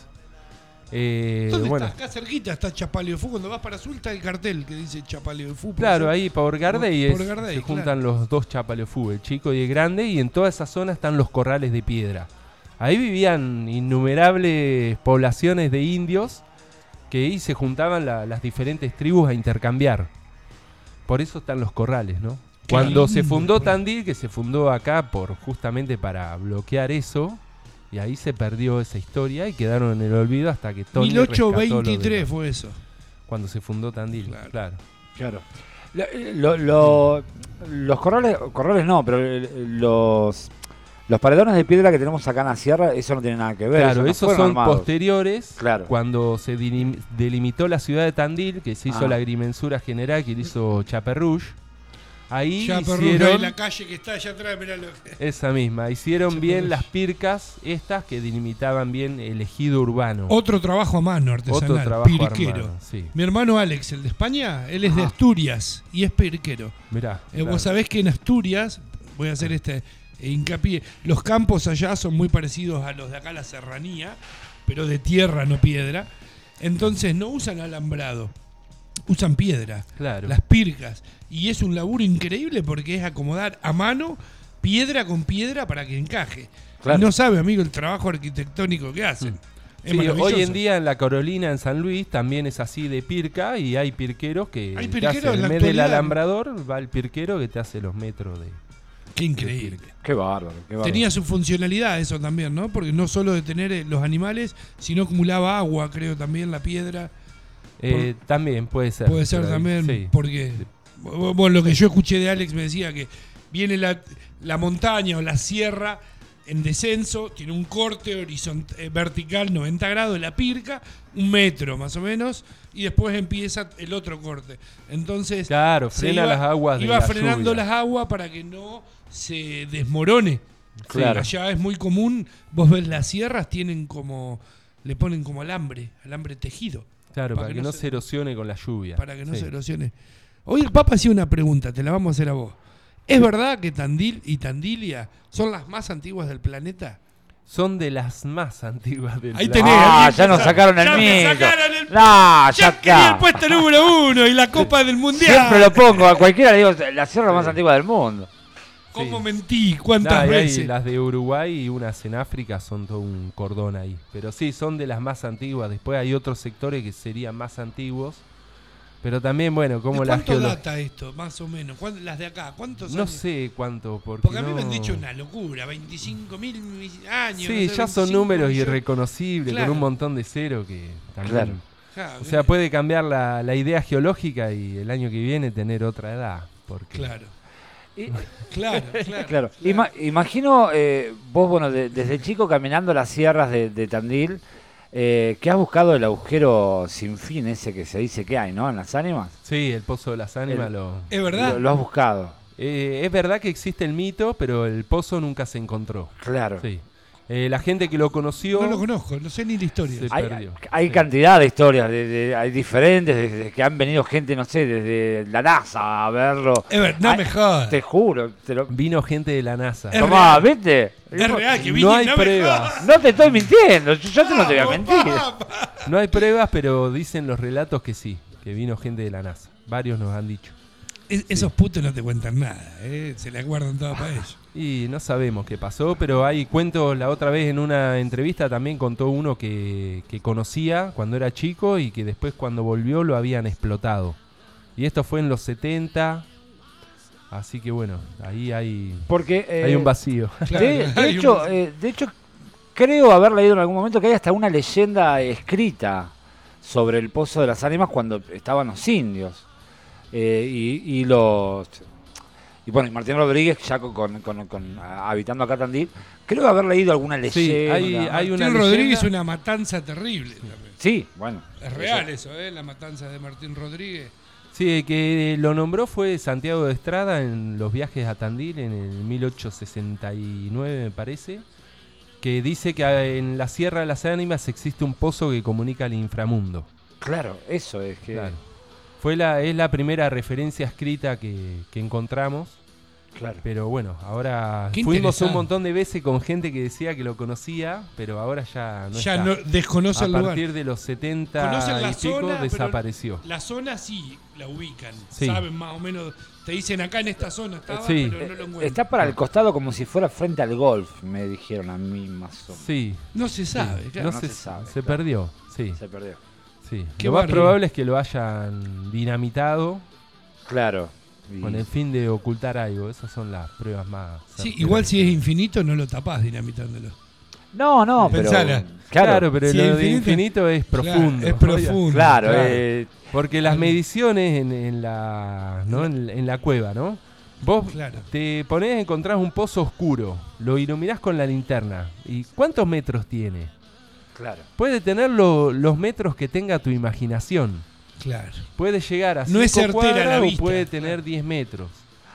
eh, ¿Dónde bueno, está? Acá cerquita está Chapaleofú. Cuando vas para azul está el cartel que dice Chapaleofú. claro, ahí por Gardey, Por es- Gardey, se claro. juntan los dos Chapaleofú, el chico y el grande, y en toda esa zona están los corrales de piedra. Ahí vivían innumerables poblaciones de indios que ahí se juntaban la- las diferentes tribus a intercambiar. Por eso están los corrales, ¿no? Cuando se fundó Tandil, que se fundó acá por justamente para bloquear eso, y ahí se perdió esa historia y quedaron en el olvido hasta que Tony rescató lo 1823 demás. fue eso. Cuando se fundó Tandil, Claro. claro. Claro. Lo- lo- lo- los corrales, corrales no, pero eh, los, los paredones de piedra que tenemos acá en la sierra, eso no tiene nada que ver. Claro, no esos son armados. posteriores, Claro. cuando se delimitó la ciudad de Tandil, que se hizo Ah. la agrimensura general que hizo Chaperrush. Ahí Ya, pero hicieron la calle que está allá atrás, mirá lo que. esa misma, hicieron bien las pircas estas que delimitaban bien el ejido urbano. Otro trabajo a mano artesanal. Otro trabajo pirquero. armado, sí. Mi hermano Alex, el de España, él es de. Asturias y es pirquero. Mirá, Eh, claro. Vos sabés que en Asturias, voy a hacer este hincapié, los campos allá son muy parecidos a los de acá, la serranía, pero de tierra, no piedra. Entonces no usan alambrado, usan piedra, Claro. las pircas. Y es un laburo increíble porque es acomodar a mano piedra con piedra para que encaje. Claro. Y no sabe, amigo, el trabajo arquitectónico que hacen. Sí, maravilloso. hoy en día en la Carolina, en San Luis, también es así de pirca y hay pirqueros que Hay te pirqueros hacen, en en vez del alambrador, va el pirquero que te hace los metros de... Qué increíble. Qué bárbaro, qué bárbaro. Tenía su funcionalidad eso también, ¿no? Porque no solo de tener eh, los animales, sino acumulaba agua, creo también, la piedra. Eh, también puede ser. Puede ser también, sí. porque, bueno, lo que yo escuché de Alex me decía que viene la, la montaña o la sierra en descenso, tiene un corte horizont- eh, vertical 90 grados, la pirca, un metro más o menos, y después empieza el otro corte. Entonces, Claro, frena iba- las aguas de Iba la frenando lluvia. las aguas para que no se desmorone. Claro. Allá es muy común, vos ves las sierras, tienen como, le ponen como alambre, alambre tejido, Claro, para, que, no se erosione con la lluvia. para que no Sí. se erosione. Hoy el Papa hacía una pregunta, te la vamos a hacer a vos. ¿Es verdad que Tandil y Tandilia son las más antiguas del planeta? Son de las más antiguas del Ahí planeta. tenés. Ah, ya nos que sacaron el el- No, ya Ya quería el está. puesto número uno y la Copa del Mundial. Siempre lo pongo, a cualquiera le digo, la sierra más antigua del mundo. ¿Cómo Sí. mentí? ¿Cuántas Nah, y hay veces? las de Uruguay y unas en África son todo un cordón ahí. Pero sí, son de las más antiguas. Después hay otros sectores que serían más antiguos. Pero también, bueno, como ¿De la cuánto data esto, más o menos? ¿Cuán- Las de acá, ¿cuántos No años? sé cuánto, porque, Porque a mí no- me han dicho una locura, 25 mil años. Sí, no sé, ya son 25 números millones. irreconocibles, Claro. con un montón de cero que también... Claro. Claro, O sea, puede cambiar la, la idea geológica y el año que viene tener otra edad. Porque Claro, Y- claro, claro. Claro. Ima- imagino eh, vos, bueno, de- desde chico caminando las sierras de, de Tandil, eh, que has buscado el agujero sin fin ese que se dice que hay, ¿no? En las ánimas. Sí, el Pozo de las Ánimas El- lo... Es verdad. Lo, lo has buscado. Eh, es verdad que existe el mito, pero el pozo nunca se encontró. Claro. Sí. Eh, la gente que lo conoció... No lo conozco, no sé ni la historia. Se Hay, perdió. hay Sí. cantidad de historias, de- de- hay diferentes, desde que han venido gente, no sé, desde la NASA a verlo. Es ver- no Ay, me jodas. Te juro, te lo... Vino gente de la NASA. Es Tomá, real. ¿viste? Es real que No Vicky hay me pruebas. No te estoy mintiendo, yo, yo te no te voy a mentir. papá. No hay pruebas, pero dicen los relatos que sí, que vino gente de la NASA. Varios nos han dicho. Es- Esos putos no te cuentan nada, ¿eh? se la guardan toda para ellos. Y no sabemos qué pasó, pero hay cuentos, la otra vez en una entrevista también contó uno que, que conocía cuando era chico y que después cuando volvió lo habían explotado. Y esto fue en los 70, así que bueno, ahí hay, Porque eh, hay un vacío. Claro, de, de hay un- hecho, eh, de hecho, creo haber leído en algún momento que hay hasta una leyenda escrita sobre el Pozo de las Ánimas cuando estaban los indios. Eh, y, y los. Y bueno, y Martín Rodríguez, ya con, con- con- con- habitando acá Tandil, creo haber leído alguna leyenda. Sí, hay- hay una Martín Rodríguez es una matanza terrible también. Sí, bueno. Es real eso, ¿eh? La matanza de Martín Rodríguez. Sí, el que lo nombró fue Santiago de Estrada en los viajes a Tandil en el 1869, me parece, que dice que ah, en la Sierra de las Ánimas existe un pozo que comunica al inframundo. Claro, eso es que. Claro. Fue la, es la primera referencia escrita que, que encontramos, Claro. pero bueno, ahora Qué fuimos un montón de veces con gente que decía que lo conocía, pero ahora ya no ya está. no desconoce a el lugar. partir de los 70 Conocen la y pico zona, pero desapareció. La zona sí la ubican. Sí. Saben más o menos. Te dicen acá en esta zona estaba, Sí. pero no lo encuentran. Está para el costado como si fuera frente al golf, me dijeron a mí más o menos. Sí, No se sabe, sí. claro. no no se, se sabe, se claro. perdió, sí. Se perdió. Sí. Qué Lo más probable es que lo hayan dinamitado Claro. Y- con el fin de ocultar algo. Esas son las pruebas más. Sí, igual si es infinito no lo tapás dinamitándolo. No, no, pero. Pensala. Claro, Claro, pero Si lo de infinito- infinito es Claro, profundo. es profundo. claro, Claro. eh, Porque las mediciones en, en la, ¿no? en, en la cueva, ¿no? Vos Claro. te ponés, encontrás un pozo oscuro, lo iluminás con la linterna. ¿Y cuántos metros tiene? claro. Puede tener lo- los metros que tenga tu imaginación. Claro. Puede llegar a No es 5 certera la cuadras o puede tener 10 metros.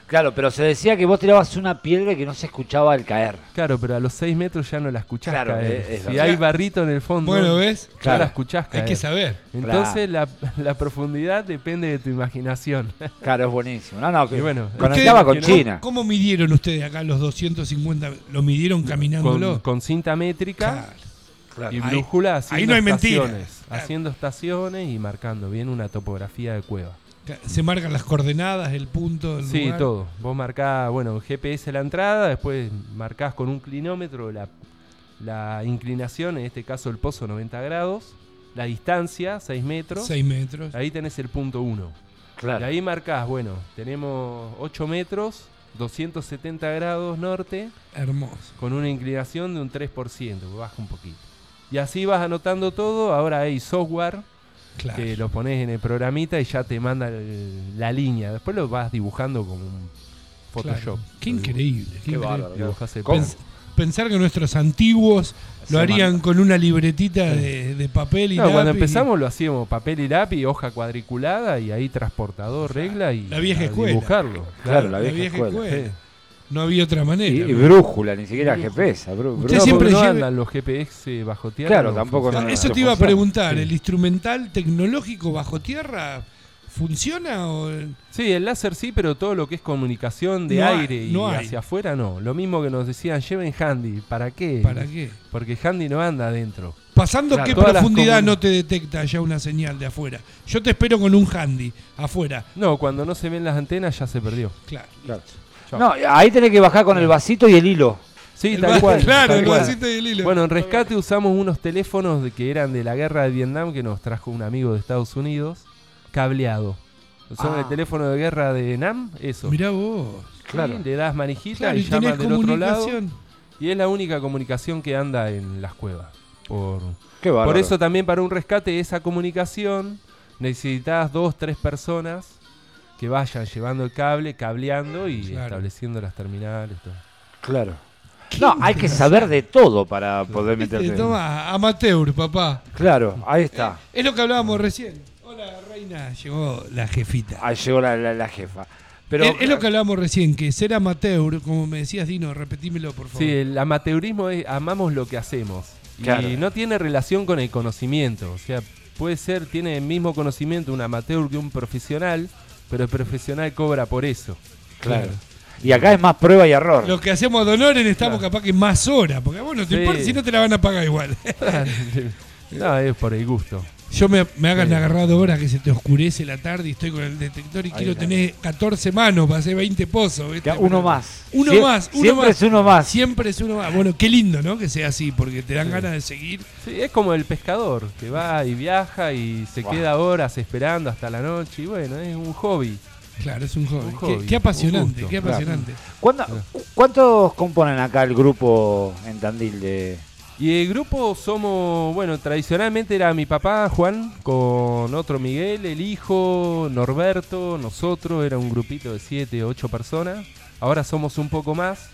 Claro, pero se decía que vos tirabas una piedra y que no se escuchaba al caer. Claro, pero a los 6 metros ya no la escuchás Claro, caer. es- es si hay barrito en el fondo, Bueno, ¿ves? ya Claro. la escuchás caer. Hay que saber. Entonces la, la profundidad depende de tu imaginación. Claro, es buenísimo. No, no, que Y bueno, conectaba con ¿cómo- China. ¿Cómo midieron ustedes acá los 250? ¿Lo midieron caminándolo? con, con cinta métrica Claro. Y brújula ahí haciendo no hay mentira. estaciones. Claro. Haciendo estaciones y marcando bien una topografía de cueva. Se marcan las coordenadas, el punto Sí, lugar. todo. Vos marcás, bueno, GPS la entrada, después marcás con un clinómetro la, la inclinación, en este caso el pozo 90 grados, la distancia 6 metros, 6 metros. ahí tenés el punto 1. Y Claro. ahí marcás, bueno, tenemos 8 metros, 270 grados norte, Hermoso. con una inclinación de un 3%, baja un poquito. Y así vas anotando todo, ahora hay software Claro. que lo pones en el programita y ya te manda el- la línea. Después lo vas dibujando como un Photoshop. Claro. Qué increíble. qué Qué increíble. bárbaro. Pensar que nuestros antiguos lo harían manda. con una libretita de, de papel y No, cuando lápiz. empezamos lo hacíamos papel y lápiz, hoja cuadriculada y ahí transportador, regla y La vieja escuela. dibujarlo. Claro, la La vieja, vieja escuela. escuela. No había otra manera. y ¿no? brújula, ni siquiera GPS. Usted siempre no lleve- andan los GPS bajo tierra. Claro, tampoco no, Eso no te iba a preguntar. Sí. ¿El instrumental tecnológico bajo tierra funciona o Sí, el láser sí, pero todo lo que es comunicación de No hay, aire y hacia afuera no. Lo mismo que nos decían, lleven handy. ¿Para qué? para qué? Porque handy no anda adentro. Pasando Claro. qué profundidad no te detecta ya una señal de afuera. Yo te espero con un handy afuera. No, cuando no se ven las antenas ya se perdió. Claro. Claro. No, ahí tenés que bajar con el vasito y el hilo. Sí, El tal va- cual. Claro, tal el cual. vasito y el hilo. Bueno, en rescate usamos unos teléfonos de- que eran de la guerra de Vietnam que nos trajo un amigo de Estados Unidos. cableado. Son Ah. el teléfono de guerra de NAM, eso. Mirá vos. Claro. Sí, le das manijita Claro, y, llaman del otro lado. comunicación. Y es la única comunicación que anda en las cuevas. Por, Qué por eso también para un rescate esa comunicación necesitas dos, tres personas que vayan llevando el cable, cableando y Claro. estableciendo las terminales. Todo. Claro. No, hay que saber de todo para poder Viste, meterte. Toma, amateur, papá. Claro, ahí está. Es lo que hablábamos recién. Hola, reina. Llegó la jefita. Ahí llegó la, la- la jefa. Pero es, es lo que hablábamos recién, que ser amateur, como me decías, Dino, repetímelo, por favor. Sí, el amateurismo es amamos lo que hacemos. Claro. Y no tiene relación con el conocimiento. O sea, puede ser, tiene el mismo conocimiento un amateur que un profesional, pero el profesional cobra por eso. Claro. Y acá es más prueba y error. Lo que hacemos honor estamos capaz que más horas, porque bueno, te Sí. importa si no te la van a pagar igual. no, es por el gusto. Yo me, me hagan Sí. agarrado horas que se te oscurece la tarde y estoy con el detector y Ahí quiero está. tener 14 manos para hacer 20 pozos. ¿viste? Uno más. Uno Sie- más, uno siempre más. es uno más. Siempre es uno más. Bueno, qué lindo, ¿no? Que sea así, porque te dan Sí. ganas de seguir. Sí, es como el pescador, que va y viaja y se queda horas esperando hasta la noche. Y bueno, es un hobby. Claro, es un hobby. Un Qué- hobby, qué, un apasionante, gusto, qué apasionante. ¿Cuándo- ¿Cuántos componen acá el grupo en Tandil de Y el grupo somos, bueno, tradicionalmente era mi papá Juan con otro Miguel, el hijo, Norberto, nosotros, era un grupito de 7, 8 personas. Ahora somos un poco más,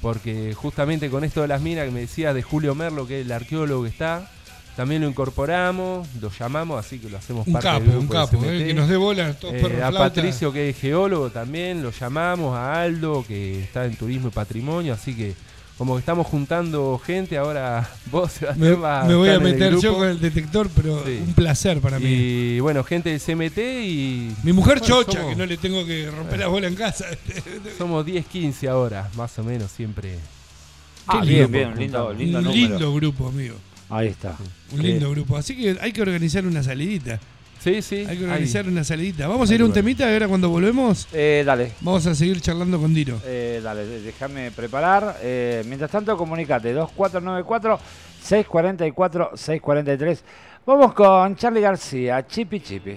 porque justamente con esto de las minas que me decías de Julio Merlo, que es el arqueólogo que está, también lo incorporamos, lo llamamos, así que lo hacemos Un parte del capo, un grupo de capo, CMT. eh, que nos dé bola todos Eh, a. Patricio que es geólogo también, lo llamamos, a Aldo que está en turismo y patrimonio, así que como que estamos juntando gente, ahora vos Me, Sebastián, vas me voy a meter yo con el detector, pero Sí. un placer para mí. Y bueno, gente del CMT y Mi mujer bueno, chocha, somos- que no le tengo que romper la bola en casa. somos 10, 15 ahora, más o menos siempre. Ah, Qué bien, lindo, bien, lindo, un lindo número. grupo, amigo. Ahí está. Un lindo grupo. Así que hay que organizar una salidita. Sí, sí. Hay que ahí. organizar una salidita. Vamos a ir a un temita ahora cuando volvemos Eh, dale, vamos a seguir charlando con Dino. eh, dale, déjame preparar. Eh, mientras tanto, comunicate 2494-644-643. Vamos con Charlie García, Chipi Chipi.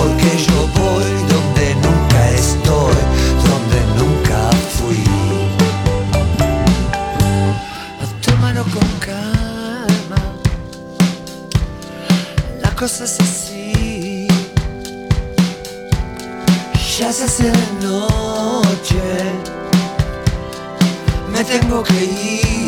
Porque yo voy donde nunca estoy, donde nunca fui. Tómalo con calma, la cosa es así. Ya se hace noche, me tengo que ir.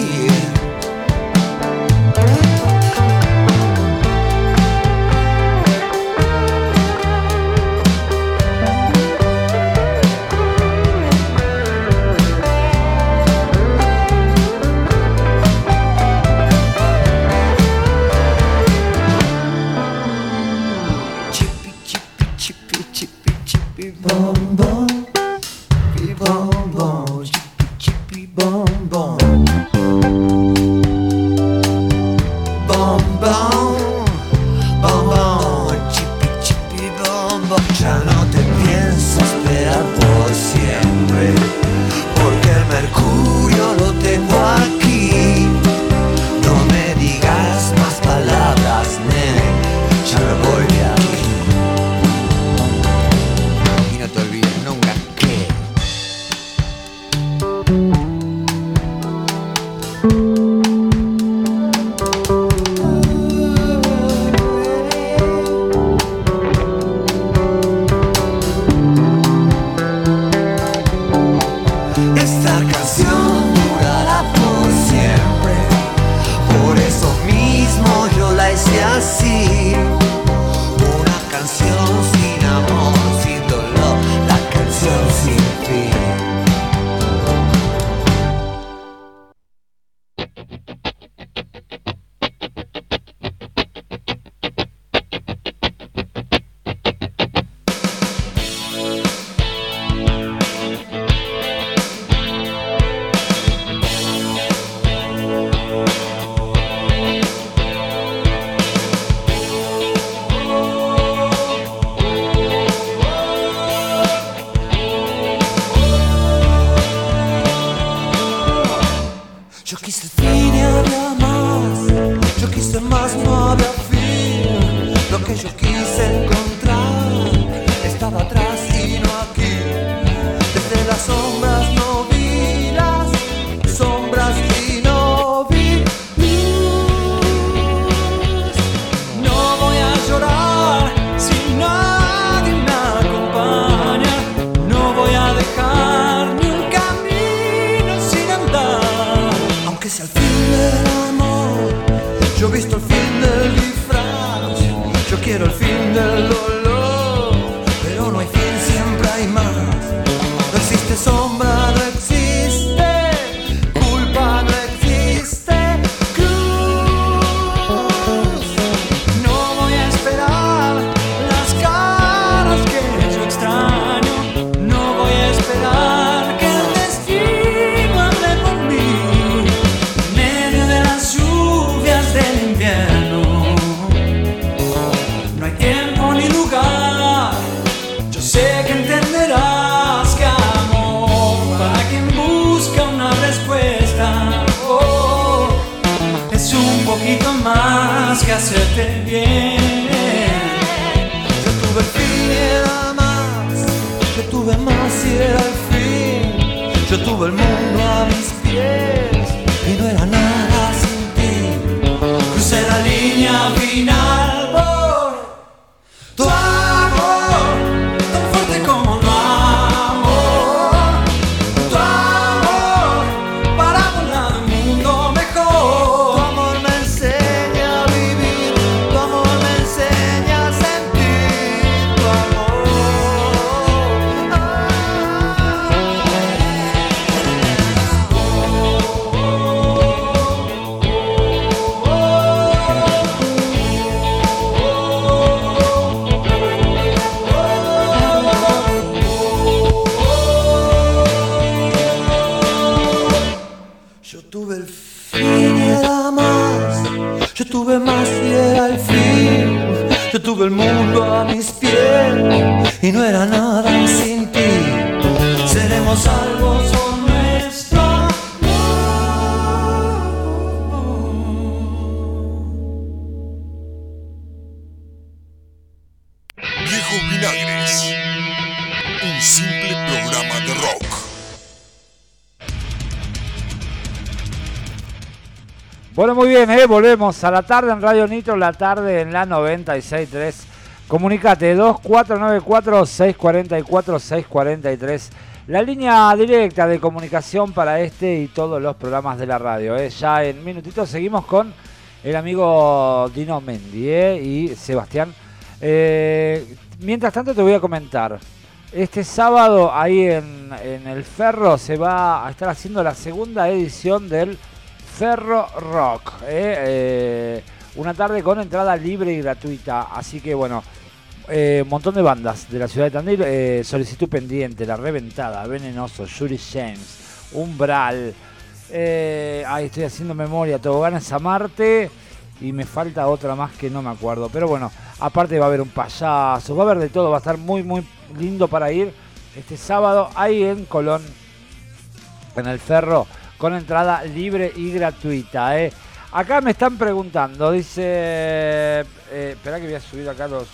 Que hacerte bien. Yo tuve el fin y era más. Yo tuve más y era el fin. Yo tuve el mundo a mis pies Tuve el mundo a mis pies. Y no era nada Bueno, muy bien, ¿eh? volvemos a la tarde en Radio Nitro, la tarde en la 96.3. Comunicate 2494-644-643. La línea directa de comunicación para este y todos los programas de la radio. ¿eh? Ya en minutitos seguimos con el amigo Dino Mendy ¿eh? y Sebastián. Mientras tanto te voy a comentar. Este sábado ahí en, en el Ferro se va a estar haciendo la segunda edición del Ferro Rock. ¿eh? Eh, una tarde con entrada libre y gratuita. Así que bueno, eh, un montón de bandas de la ciudad de Tandil. solicitud pendiente, La Reventada, Venenoso, Yuri James, Umbral. Ahí estoy haciendo memoria, Toboganes a Marte. Y me falta otra más que no me acuerdo. Pero bueno, aparte va a haber un payaso, va a haber de todo. Va a estar muy, muy lindo para ir este sábado ahí en Colón, en el Ferro con entrada libre y gratuita. ¿eh? Acá me están preguntando, dice. Eh, espera que voy a subir acá los.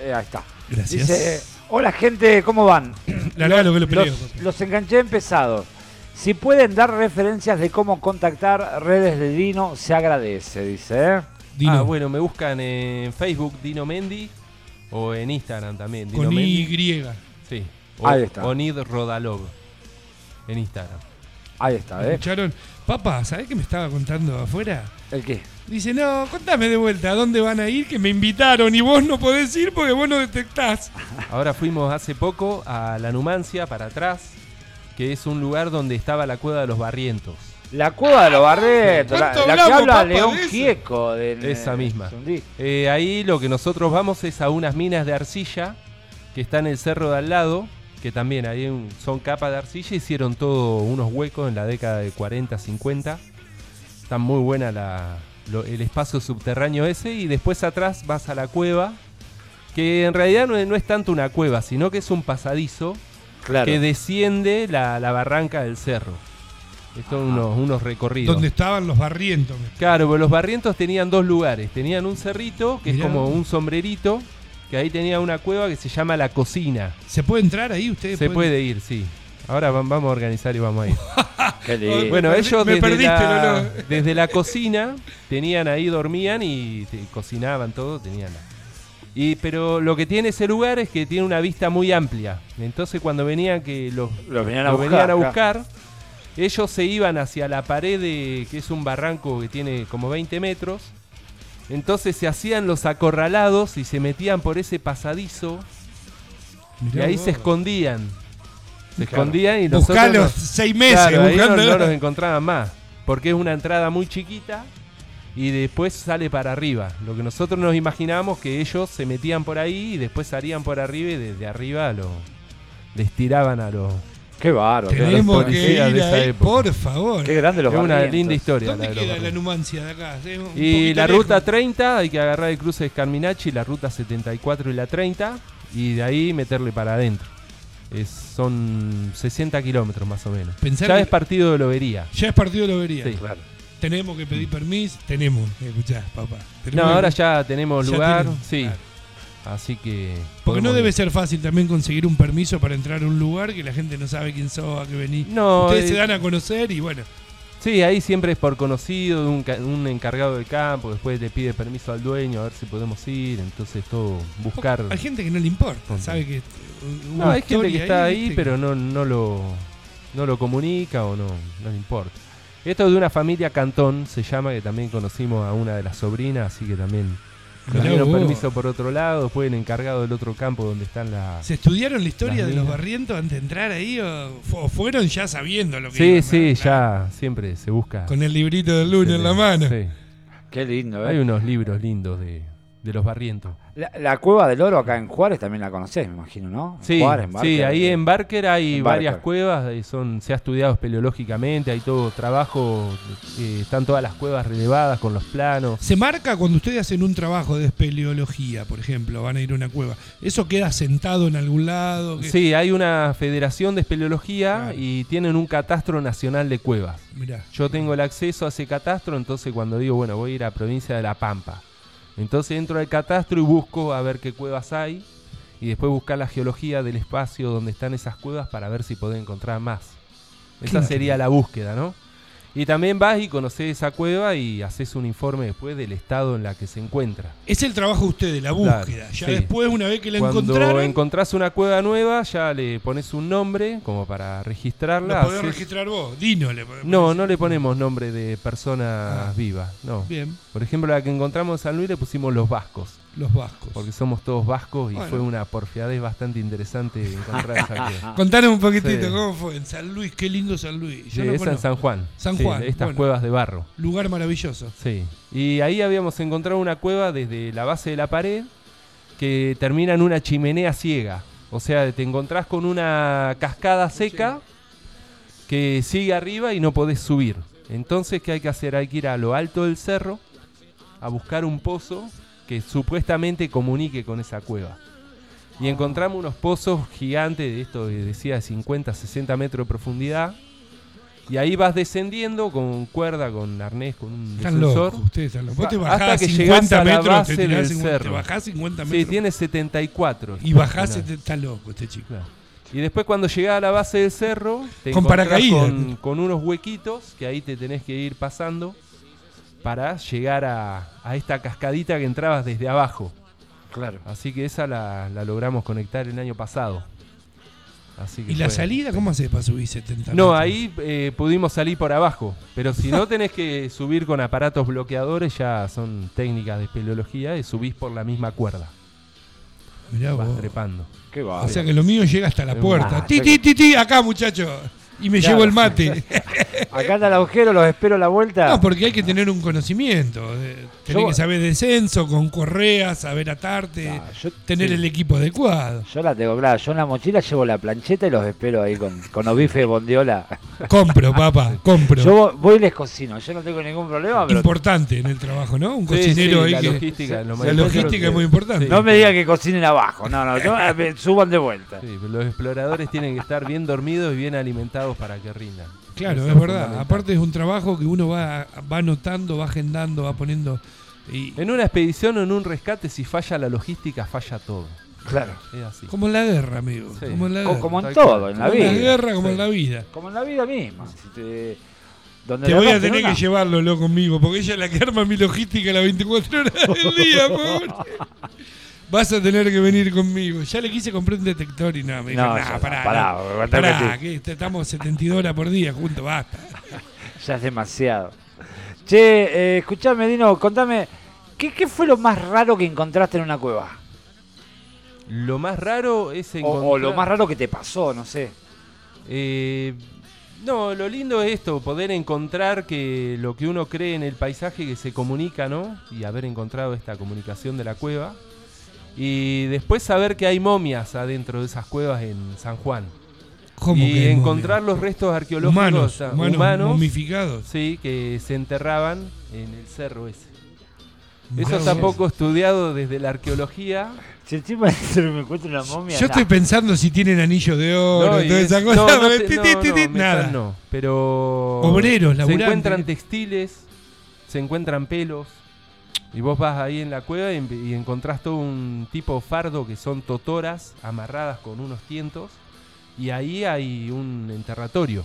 eh, ahí está. Gracias. Dice: Hola gente, ¿cómo van? Que lo peleo, los, los enganché empezados. Si pueden dar referencias de cómo contactar redes de Dino, se agradece, dice. ¿eh? Dino, Ah, bueno, me buscan en Facebook Dino Mendy o en Instagram también. Dino con Mendy. Y. Sí. O, Ahí está. o Nid Rodalog en Instagram. Ahí está, ¿eh? ¿Escucharon? Papá, ¿sabés qué me estaba contando afuera? ¿El qué? Dice, no, contame de vuelta, ¿a dónde van a ir? Que me invitaron y vos no podés ir porque vos no detectás. Ahora fuimos hace poco a la Numancia, para atrás, que es un lugar donde estaba la cueva de los barrientos. La cueva de los barretos, la, ¿Cuánto la que habla papá, León de? Gieco. del- Esa misma. Eh, ahí lo que nosotros vamos es a unas minas de arcilla que está en el cerro de al lado, que también ahí un- son capas de arcilla, hicieron todo unos huecos en la década de 40, 50. Está muy buena la, lo- el espacio subterráneo ese y después atrás vas a la cueva, que en realidad no es, no es tanto una cueva, sino que es un pasadizo Claro. que desciende la, la barranca del cerro. Estos son unos, unos recorridos. Donde estaban los barrientos. Claro, porque los barrientos tenían dos lugares. Tenían un cerrito, que Mirá. es como un sombrerito, que ahí tenía una cueva que se llama La Cocina. ¿Se puede entrar ahí? ¿Ustedes Se pueden- puede ir, sí. Ahora va- vamos a organizar y vamos a ir. Qué lindo. Bueno, ellos me desde, perdiste, la, Lolo. desde la cocina tenían ahí, dormían y te- cocinaban todo, tenían. la- Y, pero lo que tiene ese lugar es que tiene una vista muy amplia. Entonces cuando venían que los, Los venían a los buscar, venían a claro. buscar, ellos se iban hacia la pared de, que es un barranco que tiene como 20 metros. Entonces se hacían los acorralados y se metían por ese pasadizo y ahí vos. se escondían. Se Claro. escondían y nosotros nos- seis meses Claro, ahí no, buscándolo. no los encontraban más. Porque es una entrada muy chiquita y después sale para arriba. Lo que nosotros nos imaginábamos que ellos se metían por ahí y después salían por arriba y desde arriba lo, les tiraban a los... Qué bárbaro. Tenemos que ir de esa ahí, época. por favor. Qué grande los Es una linda historia. ¿Dónde la de queda numancia de acá? Y la lejos. ruta 30, hay que agarrar el cruce de Scarminachi, la ruta 74 y la 30, y de ahí meterle para adentro. Es, son 60 kilómetros más o menos. Pensar ya es partido de Lobería. Ya es partido de lobería. Sí. Claro. Tenemos que pedir permiso. Tenemos. Escuchá, papá. No, Tenemos ahora ya tenemos ya lugar, tienen, sí. claro. Así que... Porque no debe ir. ser fácil también conseguir un permiso para entrar a un lugar que la gente no sabe quién sos, a qué venís. No, Ustedes eh, se dan a conocer y bueno. Sí, ahí siempre es por conocido, un, un encargado del campo, después le pide permiso al dueño a ver si podemos ir, entonces todo buscar... Hay gente que no le importa, sabe que. uh, No, hay gente que está ahí, pero no, no, lo, no lo comunica o no, no le importa. Esto es de una familia Cantón, se llama, que también conocimos a una de las sobrinas, así que también nos dieron vos. permiso por otro lado, después el encargado del otro campo donde están las... ¿Se estudiaron la historia de los barrientos antes de entrar ahí o, fu- o fueron ya sabiendo lo que Sí, iban, sí, ya siempre se busca... Con el librito del lunes en la mano. Sí. Qué lindo, Hay ¿eh? unos libros lindos de, de los barrientos. La, la Cueva del Oro acá en Juárez también la conocés, me imagino, ¿no? En Sí, Juárez, en sí, Barker, ahí eh. en Barker hay En varias Barker. cuevas, eh, son, se ha estudiado espeleológicamente, hay todo trabajo, eh, están todas las cuevas relevadas con los planos. Se marca cuando ustedes hacen un trabajo de espeleología, por ejemplo, van a ir a una cueva. ¿Eso queda sentado en algún lado? ¿Qué- Sí, hay una federación de espeleología Claro. y tienen un catastro nacional de cuevas. Mirá. Yo tengo el acceso a ese catastro, entonces cuando digo, bueno, voy a ir a provincia de La Pampa. Entonces entro al catastro y busco a ver qué cuevas hay y después buscar la geología del espacio donde están esas cuevas para ver si puedo encontrar más. Esa sería la búsqueda, ¿no? Y también vas y conoces esa cueva y haces un informe después del estado en la que se encuentra. Es el trabajo de ustedes, la Claro, búsqueda. ya sí. después, una vez que la Cuando encontraron, encontrás una cueva nueva, ya le pones un nombre como para registrarla. lo podés haces- registrar vos. Dino le podés No, no le ponemos nombre de personas Ah. vivas, no. Bien, Por ejemplo, la que encontramos en San Luis le pusimos los vascos, los vascos. porque somos todos vascos y Bueno. fue una porfiadez bastante interesante encontrar esa cueva. Contanos un poquitito Sí. cómo fue en San Luis, qué lindo San Luis. Yo Sí, no esa en. San Juan. San Sí, Juan, estas bueno. cuevas de barro. Lugar maravilloso. Sí. Y ahí habíamos encontrado una cueva desde la base de la pared que termina en una chimenea ciega. O sea, te encontrás con una cascada seca que sigue arriba y no podés subir. Entonces, ¿qué hay que hacer? Hay que ir a lo alto del cerro a buscar un pozo que supuestamente comunique con esa cueva. Y encontramos unos pozos gigantes de esto que decía de 50, 60 metros de profundidad. Y ahí vas descendiendo con cuerda, con arnés, con un locos. Vos te Hasta bajás que 50 llegás a la base te, del 50, te cerro. bajás 50 Sí, metros tiene 74. y bajás, está loco este chico. Claro. Y después cuando llegás a la base del cerro, te Con. Con, con unos huequitos que ahí te tenés que ir pasando para llegar a, a esta cascadita que entrabas desde abajo. Claro. Así que esa la, la logramos conectar el año pasado. Así que ¿Y la fue- salida cómo haces para subir 70 No, metros? ahí eh, pudimos salir por abajo. Pero si no tenés que subir con aparatos bloqueadores, ya son técnicas de espeleología y subís por la misma cuerda. Mirá Vas vos. trepando. Qué va. O sea que lo mío llega hasta la Ah, puerta. Ti, o sea ti, ti, ti, acá muchacho. Y me Claro. llevo el mate. Acá está el agujero, los espero a la vuelta. No, porque hay que tener un conocimiento. eh, Tenés Yo- que saber descenso, con correas, saber atarte, No, yo, tener sí. el equipo adecuado. Yo la tengo clara. Yo en la mochila llevo la plancheta y los espero ahí con, con los bifes de bondiola. Compro, papá, compro. Yo voy y les cocino. Yo no tengo ningún problema, pero Importante en el trabajo, ¿no? Un Sí, cocinero sí, ahí la que... logística, lo La logística es muy importante. no me digan que cocinen abajo. No, no, yo, eh, suban de vuelta. Sí, pero los exploradores tienen que estar bien dormidos y bien alimentados para que rindan. Claro, es verdad. Aparte es un trabajo que uno va, va anotando, va agendando, va poniendo... Y, En una expedición o en un rescate, si falla la logística, falla todo. Claro. Es así. como en la guerra, amigo. Sí. Como en la guerra. Como en todo, en la Como en la vida. guerra, como Sí. en la vida. Como en la vida misma. Si te, donde Te la voy a tener una- que llevarlo lo conmigo, porque ella es la que arma mi logística las 24 horas del día, pobre. Vas a tener que venir conmigo. Ya le quise comprar un detector y no, me dijo, No, nah, ya, pará, pará, no, pará, que estamos 72 horas por día juntos, basta. Ya es demasiado. Che, eh, escuchame, Dino, contame. ¿Qué, qué fue lo más raro que encontraste en una cueva? Lo más raro es O, encontrar... o lo más raro que te pasó, no sé. Eh, no, lo lindo es esto, poder encontrar que lo que uno cree en el paisaje que se comunica, ¿no? Y haber encontrado esta comunicación de la cueva. Y después saber que hay momias adentro de esas cuevas en San Juan. ¿Cómo y que encontrar los restos arqueológicos humanos, ah, humanos, humanos, momificados? sí, que se enterraban en el cerro ese. Eso está vos. poco estudiado desde la arqueología. Si encima me una momia. Yo estoy pensando si tienen anillo de oro, No, y toda es- esa cosa. no, te- nada. no, pero Obreros, se encuentran textiles, se encuentran pelos y vos vas ahí en la cueva y, y encontrás todo un tipo fardo que son totoras amarradas con unos tientos y ahí hay un enterratorio.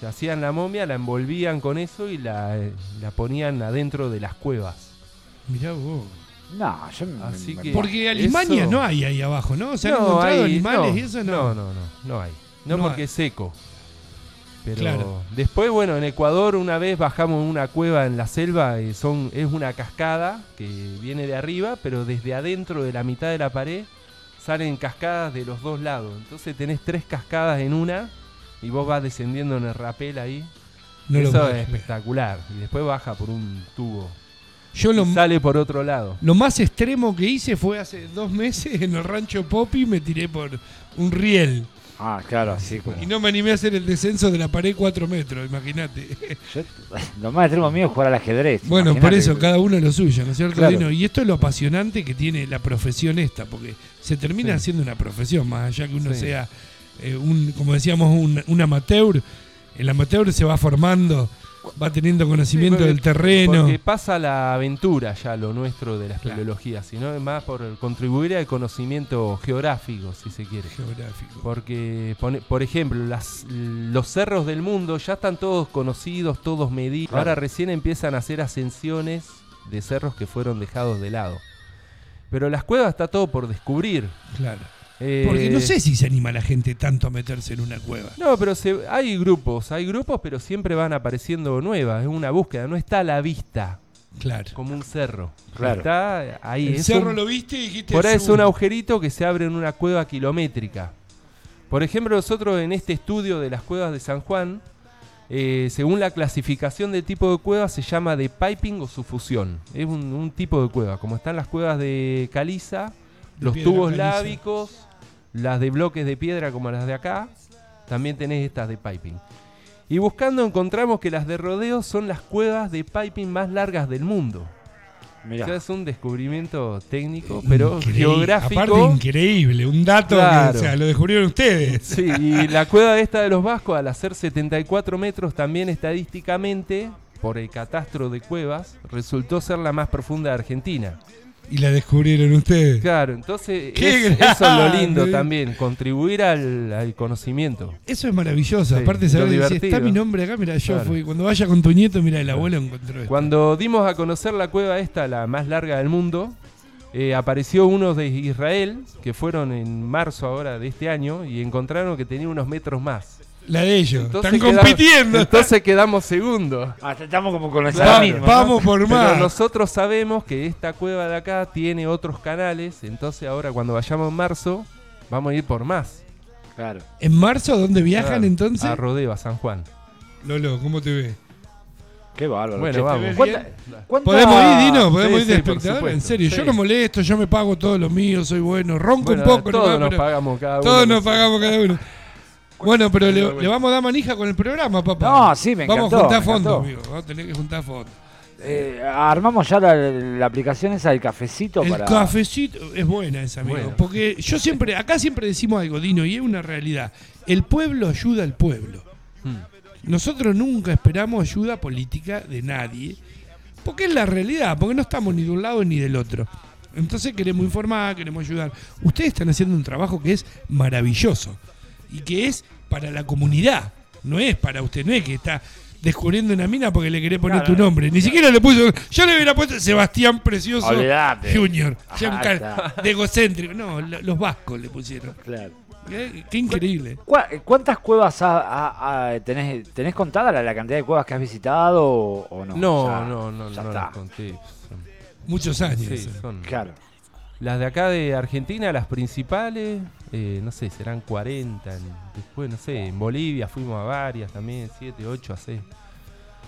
Se hacían la momia, la envolvían con eso y la, eh, la ponían adentro de las cuevas. Mirá vos. No, yo me- Así me- que- Porque alimañas eso- no hay ahí abajo, ¿no? Se han No, encontrado hay- animales no, y eso no. No, no, no, no hay. No, No porque hay. es seco. Pero Claro. después, bueno, en Ecuador una vez bajamos una cueva en la selva y son, es una cascada que viene de arriba, pero desde adentro de la mitad de la pared salen cascadas de los dos lados. Entonces tenés tres cascadas en una y vos vas descendiendo en el rapel ahí. No Eso es espectacular. Y después baja por un tubo. Yo lo, sale por otro lado. lo más extremo que hice fue hace dos meses en el rancho Poppy, me tiré por un riel. Ah, claro, así como. Y no me animé a hacer el descenso de la pared 4 metros, imagínate. Yo- lo más extremo mío es jugar al ajedrez. Bueno, por eso, cada uno lo suyo, ¿no es cierto, Claro. Dino? Y esto es lo apasionante que tiene la profesión esta, porque se termina Sí. siendo una profesión, más allá que uno Sí. sea, eh, un, como decíamos, un, un amateur. El amateur se va formando, va teniendo conocimiento Sí, porque- del terreno. Porque pasa la aventura ya lo nuestro de la Claro. espeleología, sino más por contribuir al conocimiento geográfico, si se quiere. Geográfico. Porque, por ejemplo, las, los cerros del mundo ya están todos conocidos, todos medidos. Claro. Ahora recién empiezan a hacer ascensiones de cerros que fueron dejados de lado. Pero las cuevas está todo por descubrir. Claro. Eh, Porque no sé si se anima la gente tanto a meterse en una cueva. No, pero se- hay grupos, hay grupos, pero siempre van apareciendo nuevas. Es una búsqueda, no está a la vista Claro. como un cerro. Claro. Está ahí. El es cerro un- lo viste y dijiste. Por ahí es un agujerito que se abre en una cueva kilométrica. Por ejemplo, nosotros en este estudio de las cuevas de San Juan, eh, según la clasificación del tipo de cueva, se llama de piping o sufusión. Es un, un tipo de cueva. Como están las cuevas de caliza, De los tubos caliza. lábicos, las de bloques de piedra como las de acá, también tenés estas de piping. Y buscando encontramos que las de rodeo son las cuevas de piping más largas del mundo. Mirá. O sea, es un descubrimiento técnico, pero Increíble. geográfico. Aparte, increíble. Un dato Claro. que o sea, lo descubrieron ustedes. Sí, y la cueva esta de los Vascos, al hacer 74 metros, también estadísticamente, por el catastro de cuevas, resultó ser la más profunda de Argentina. Y la descubrieron ustedes. Claro, entonces ¡Qué es- eso es lo lindo también, contribuir al, al conocimiento. Eso es maravilloso. Sí, Aparte, saber si divertido. está mi nombre acá, mira, yo Claro. fui. Cuando vaya con tu nieto, mira, el abuelo encontró esto. Cuando dimos a conocer la cueva esta, la más larga del mundo, eh, apareció uno de Israel, que fueron en marzo ahora de este año, y encontraron que tenía unos metros más. La de ellos. Entonces Están quedamos- compitiendo. Entonces quedamos segundos. Ah, estamos como con esa Claro. misma. ¿no? Vamos por Pero más. nosotros sabemos que esta cueva de acá tiene otros canales, entonces ahora cuando vayamos en marzo vamos a ir por más. Claro. ¿En marzo dónde viajan Claro, entonces? A Rodeo, a San Juan. Lolo, ¿cómo te ves? Qué bárbaro. Bueno, vamos. ¿te ves ¿Cuánta- cuánta- ¿Podemos ir, Dino? ¿Podemos Sí, ir de sí, espectador? En serio, yo Sí. no molesto, yo me pago todo lo mío, soy bueno. Ronco Bueno, un poco, todos nomás, nos pero pagamos cada uno. todos nos pagamos cada uno. Bueno, pero le, le vamos a dar manija con el programa, papá. No, sí, me Vamos encantó, a juntar fondos, amigo. Vamos a tener que juntar fondos. Eh, armamos ya la, la aplicación esa del cafecito El para. cafecito es buena esa, amigo. Bueno. Porque yo siempre, acá siempre decimos algo, Dino, y es una realidad. El pueblo ayuda al pueblo. Mm. Nosotros nunca esperamos ayuda política de nadie. Porque es la realidad, porque no estamos ni de un lado ni del otro. Entonces queremos informar, queremos ayudar. Ustedes están haciendo un trabajo que es maravilloso. Y que es para la comunidad. No es para usted, no es que está descubriendo una mina porque le querés poner Claro. tu nombre. Ni siquiera le puso. Yo le hubiera puesto Sebastián Precioso Olvidate. Junior. Ajá, Ya un ca- está. de egocéntrico. No, lo- los vascos le pusieron. Claro. Eh, Qué increíble. ¿Cuá- ¿Cuántas cuevas ha- ha- ha- tenés, tenés contada la, la cantidad de cuevas que has visitado o, o no? No, Ya- no, no, ya no está. las conté. Muchos años. Sí, son- Claro. Las de acá de Argentina, las principales, eh, no sé, serán 40. en- después, no sé, en Bolivia fuimos a varias también, 7, 8, así.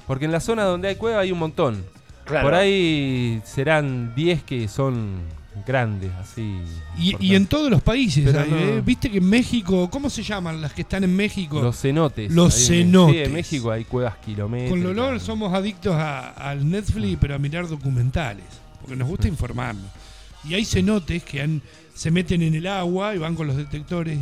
Porque en la zona donde hay cueva hay un montón. Claro. Por ahí serán 10 que son grandes, así. Y, y en todos los países, Pero hay, no- ¿eh? viste que en México, ¿cómo se llaman las que están en México? Los cenotes. Los ahí cenotes. Sí, en México hay cuevas kilométricas. Con Lolor somos adictos a- al Netflix, pero a mirar documentales, porque nos gusta informarnos. Y hay cenotes que han, se meten en el agua y van con los detectores.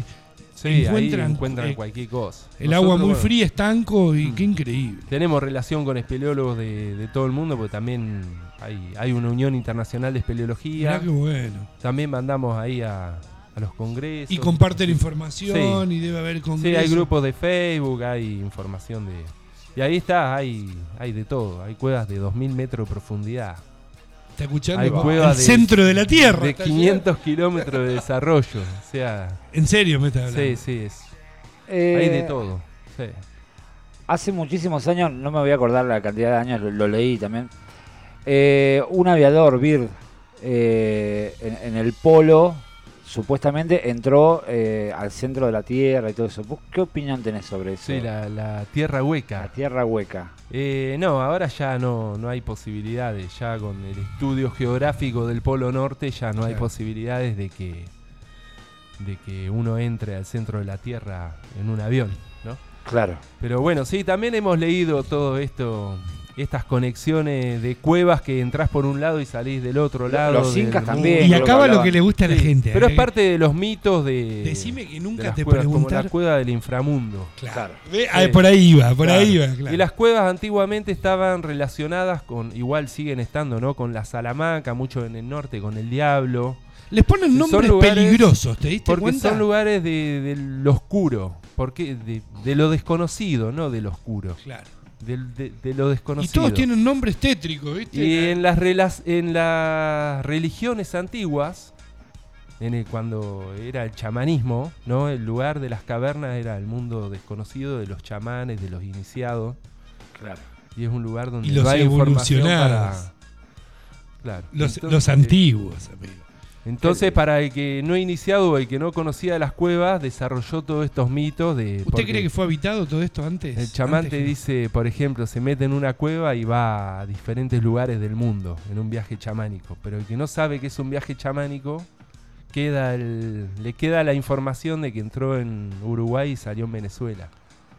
Sí, ahí encuentran, encuentran eh, cualquier cosa. El Nosotros, agua muy bueno, fría, estanco y Mm. qué increíble. Tenemos relación con espeleólogos de, de todo el mundo, porque también hay, hay una unión internacional de espeleología. Mirá qué bueno. También mandamos ahí a, a los congresos. Y comparten Sí. información y debe haber Sí, congresos. hay grupos de Facebook, hay información de... Y ahí está, hay, hay de todo. Hay cuevas de 2.000 metros de profundidad. Está escuchando hay el de- centro de la Tierra. De está 500 kilómetros de desarrollo. O sea. En serio me está hablando. sí, sí, es, Eh, hay de todo. Sí. Hace muchísimos años, no me voy a acordar la cantidad de años, lo, lo leí también. eh, un aviador, Bird, eh, en, en el polo, supuestamente entró eh, al centro de la Tierra y todo eso. ¿Vos qué opinión tenés sobre eso? Sí, la, la tierra hueca. La Tierra hueca. Eh, no, ahora ya no, no hay posibilidades. Ya con el estudio geográfico del Polo Norte ya no hay posibilidades de que, de que uno entre al centro de la Tierra en un avión, ¿no? Claro. Pero bueno, sí, también hemos leído todo esto, estas conexiones de cuevas que entras por un lado y salís del otro lado. los incas también. Y acaba lo que le gusta a la Sí, gente. Pero ¿eh? es parte de los mitos de. Decime que de nunca las te cuevas, como preguntaron. la cueva del inframundo. Claro. Claro. Ve, ah, Sí. por ahí iba, por Claro. ahí iba. claro. Y las cuevas antiguamente estaban relacionadas con, igual siguen estando, ¿no? Con la Salamanca, mucho en el norte, con el diablo. Les ponen nombres lugares- peligrosos, ¿te diste Porque cuenta? son lugares de, de lo oscuro, porque de, de lo desconocido, no de lo oscuro. Claro. Del- De, de lo Y desconocido. todos tienen nombres tétricos, ¿viste? Y en las, relas- en las religiones antiguas, en el- cuando era el chamanismo, ¿no? El lugar de las cavernas era el mundo desconocido de los chamanes, de los iniciados. Claro. Y es un lugar donde Y los no hay información evolucionados. para. Claro. los, Entonces, los antiguos, amigo. Entonces, para el que no iniciado o el que no conocía las cuevas, desarrolló todos estos mitos de. ¿Usted cree que fue habitado todo esto antes? El chamán Antes te dice, por ejemplo, se mete en una cueva y va a diferentes lugares del mundo en un viaje chamánico. Pero el que no sabe que es un viaje chamánico, queda el- le queda la información de que entró en Uruguay y salió en Venezuela.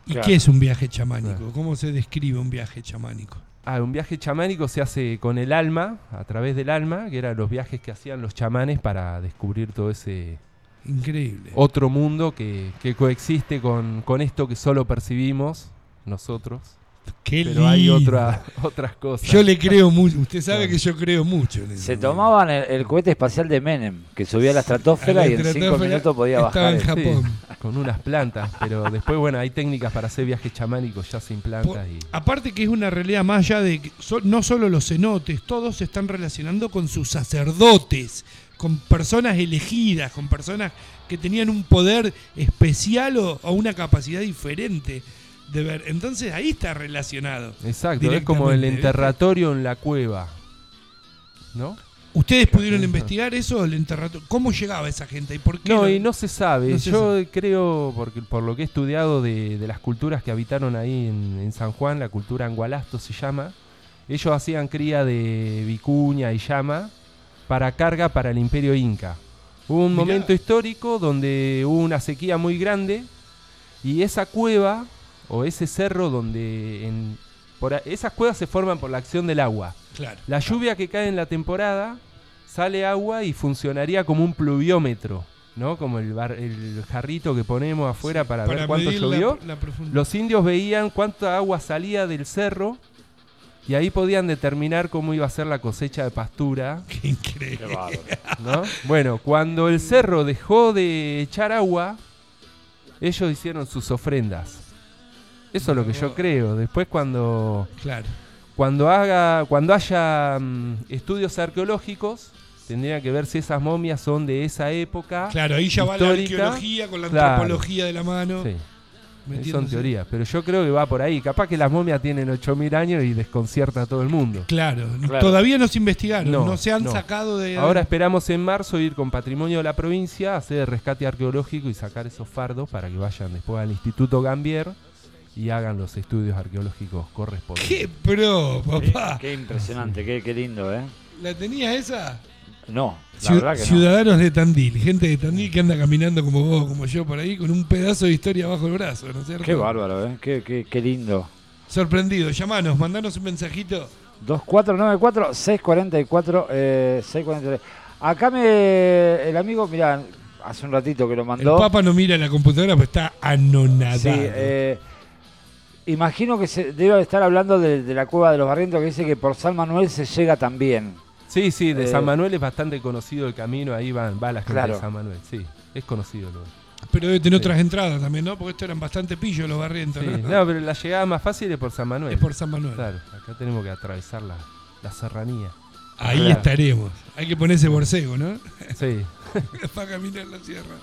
¿Y Claro. qué es un viaje chamánico? Claro. ¿Cómo se describe un viaje chamánico? Ah, un viaje chamánico se hace con el alma, a través del alma, que eran los viajes que hacían los chamanes para descubrir todo ese Increíble. otro mundo que, que coexiste con, con esto que solo percibimos nosotros. Qué Pero hay otra, otras cosas. Yo le creo mucho. Usted sabe Claro. que yo creo mucho en eso. Se tomaban el, el cohete espacial de Menem, que subía a la A estratosfera la y en cinco minutos podía estaba bajar. en el- Japón. Sí, con unas plantas, pero después, bueno, hay técnicas para hacer viajes chamánicos ya sin plantas. Por- y aparte que es una realidad más allá de que so- no solo los cenotes, todos se están relacionando con sus sacerdotes, con personas elegidas, con personas que tenían un poder especial o, o una capacidad diferente de ver. Entonces ahí está relacionado. Exacto, es como el enterratorio en la cueva. ¿No? ¿Ustedes pudieron investigar eso, el enterratorio? ¿Cómo llegaba esa gente y por qué? No, y no se sabe. no se Yo creo, porque, por lo que he estudiado de, de las culturas que habitaron ahí en, en San Juan, la cultura angualasto se llama, ellos hacían cría de vicuña y llama para carga para el imperio inca. Hubo un Mirá. momento histórico donde hubo una sequía muy grande y esa cueva o ese cerro donde... En, por a- esas cuevas se forman por la acción del agua. Claro. La lluvia que cae en la temporada, sale agua y funcionaría como un pluviómetro, ¿no? Como el, bar- el jarrito que ponemos afuera para, ver cuánto la- llovió. la. Los indios veían cuánta agua salía del cerro y ahí podían determinar cómo iba a ser la cosecha de pastura, Qué increíble. ¿no? Bueno, cuando el cerro dejó de echar agua, ellos hicieron sus ofrendas. Eso es lo que yo creo. Después cuando Claro. cuando haga cuando haya mm, estudios arqueológicos tendría que ver si esas momias son de esa época Claro, ahí ya va la arqueología con la claro. antropología de la mano. Sí. Son teorías, pero yo creo que va por ahí. Capaz que las momias tienen 8.000 años y desconcierta a todo el mundo. Claro, Claro. todavía no se investigaron, no, No, se han no. sacado de. Ahora esperamos en marzo ir con Patrimonio de la Provincia, hacer rescate arqueológico y sacar esos fardos para que vayan después al Instituto Gambier y hagan los estudios arqueológicos correspondientes. ¡Qué pro, papá! Qué impresionante, qué, qué lindo, ¿eh? ¿La tenías esa? No, la verdad que no. Ciudadanos de Tandil, gente de Tandil que anda caminando como vos, como yo por ahí, con un pedazo de historia bajo el brazo, ¿no es cierto? Qué bárbaro, ¿eh? Qué, qué, qué lindo. Sorprendido, llamanos, mandanos un mensajito. 2494-644, eh, 643. Acá me. El amigo, mirá, hace un ratito que lo El mandó. Papa no mira la computadora, pero está anonadado. Sí, eh, imagino que se debe estar hablando de, de la cueva de los barrientos que dice que por San Manuel se llega también. Sí, sí, de Eh, San Manuel es bastante conocido el camino, ahí van, va la gente Claro. de San Manuel, sí, es conocido. Lo, Pero debe tener Sí. otras entradas también, ¿no? Porque estos eran bastante pillos los barrientos, sí. ¿no? No, pero la llegada más fácil es por San Manuel. Es por San Manuel. Claro, acá tenemos que atravesar la, la serranía. Ahí Claro. estaremos. Hay que ponerse borcego, ¿no? Sí. Para caminar la sierra.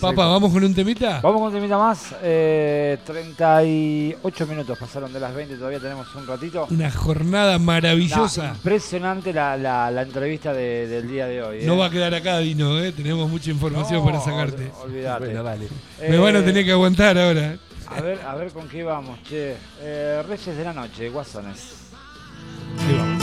Papa, ¿vamos con un temita? Vamos con un temita más. Eh, 38 minutos pasaron de las 20, todavía tenemos un ratito. Una jornada maravillosa. impresionante la, la- la entrevista de- del día de hoy. No eh. va a quedar acá, Dino, ¿eh? Tenemos mucha información No, para sacarte. ol- Olvídate. Bueno, dale. Me van a tener que aguantar ahora. A ver, a ver con qué vamos, che. Eh, Reyes de la Noche, Guasones. Ahí vamos.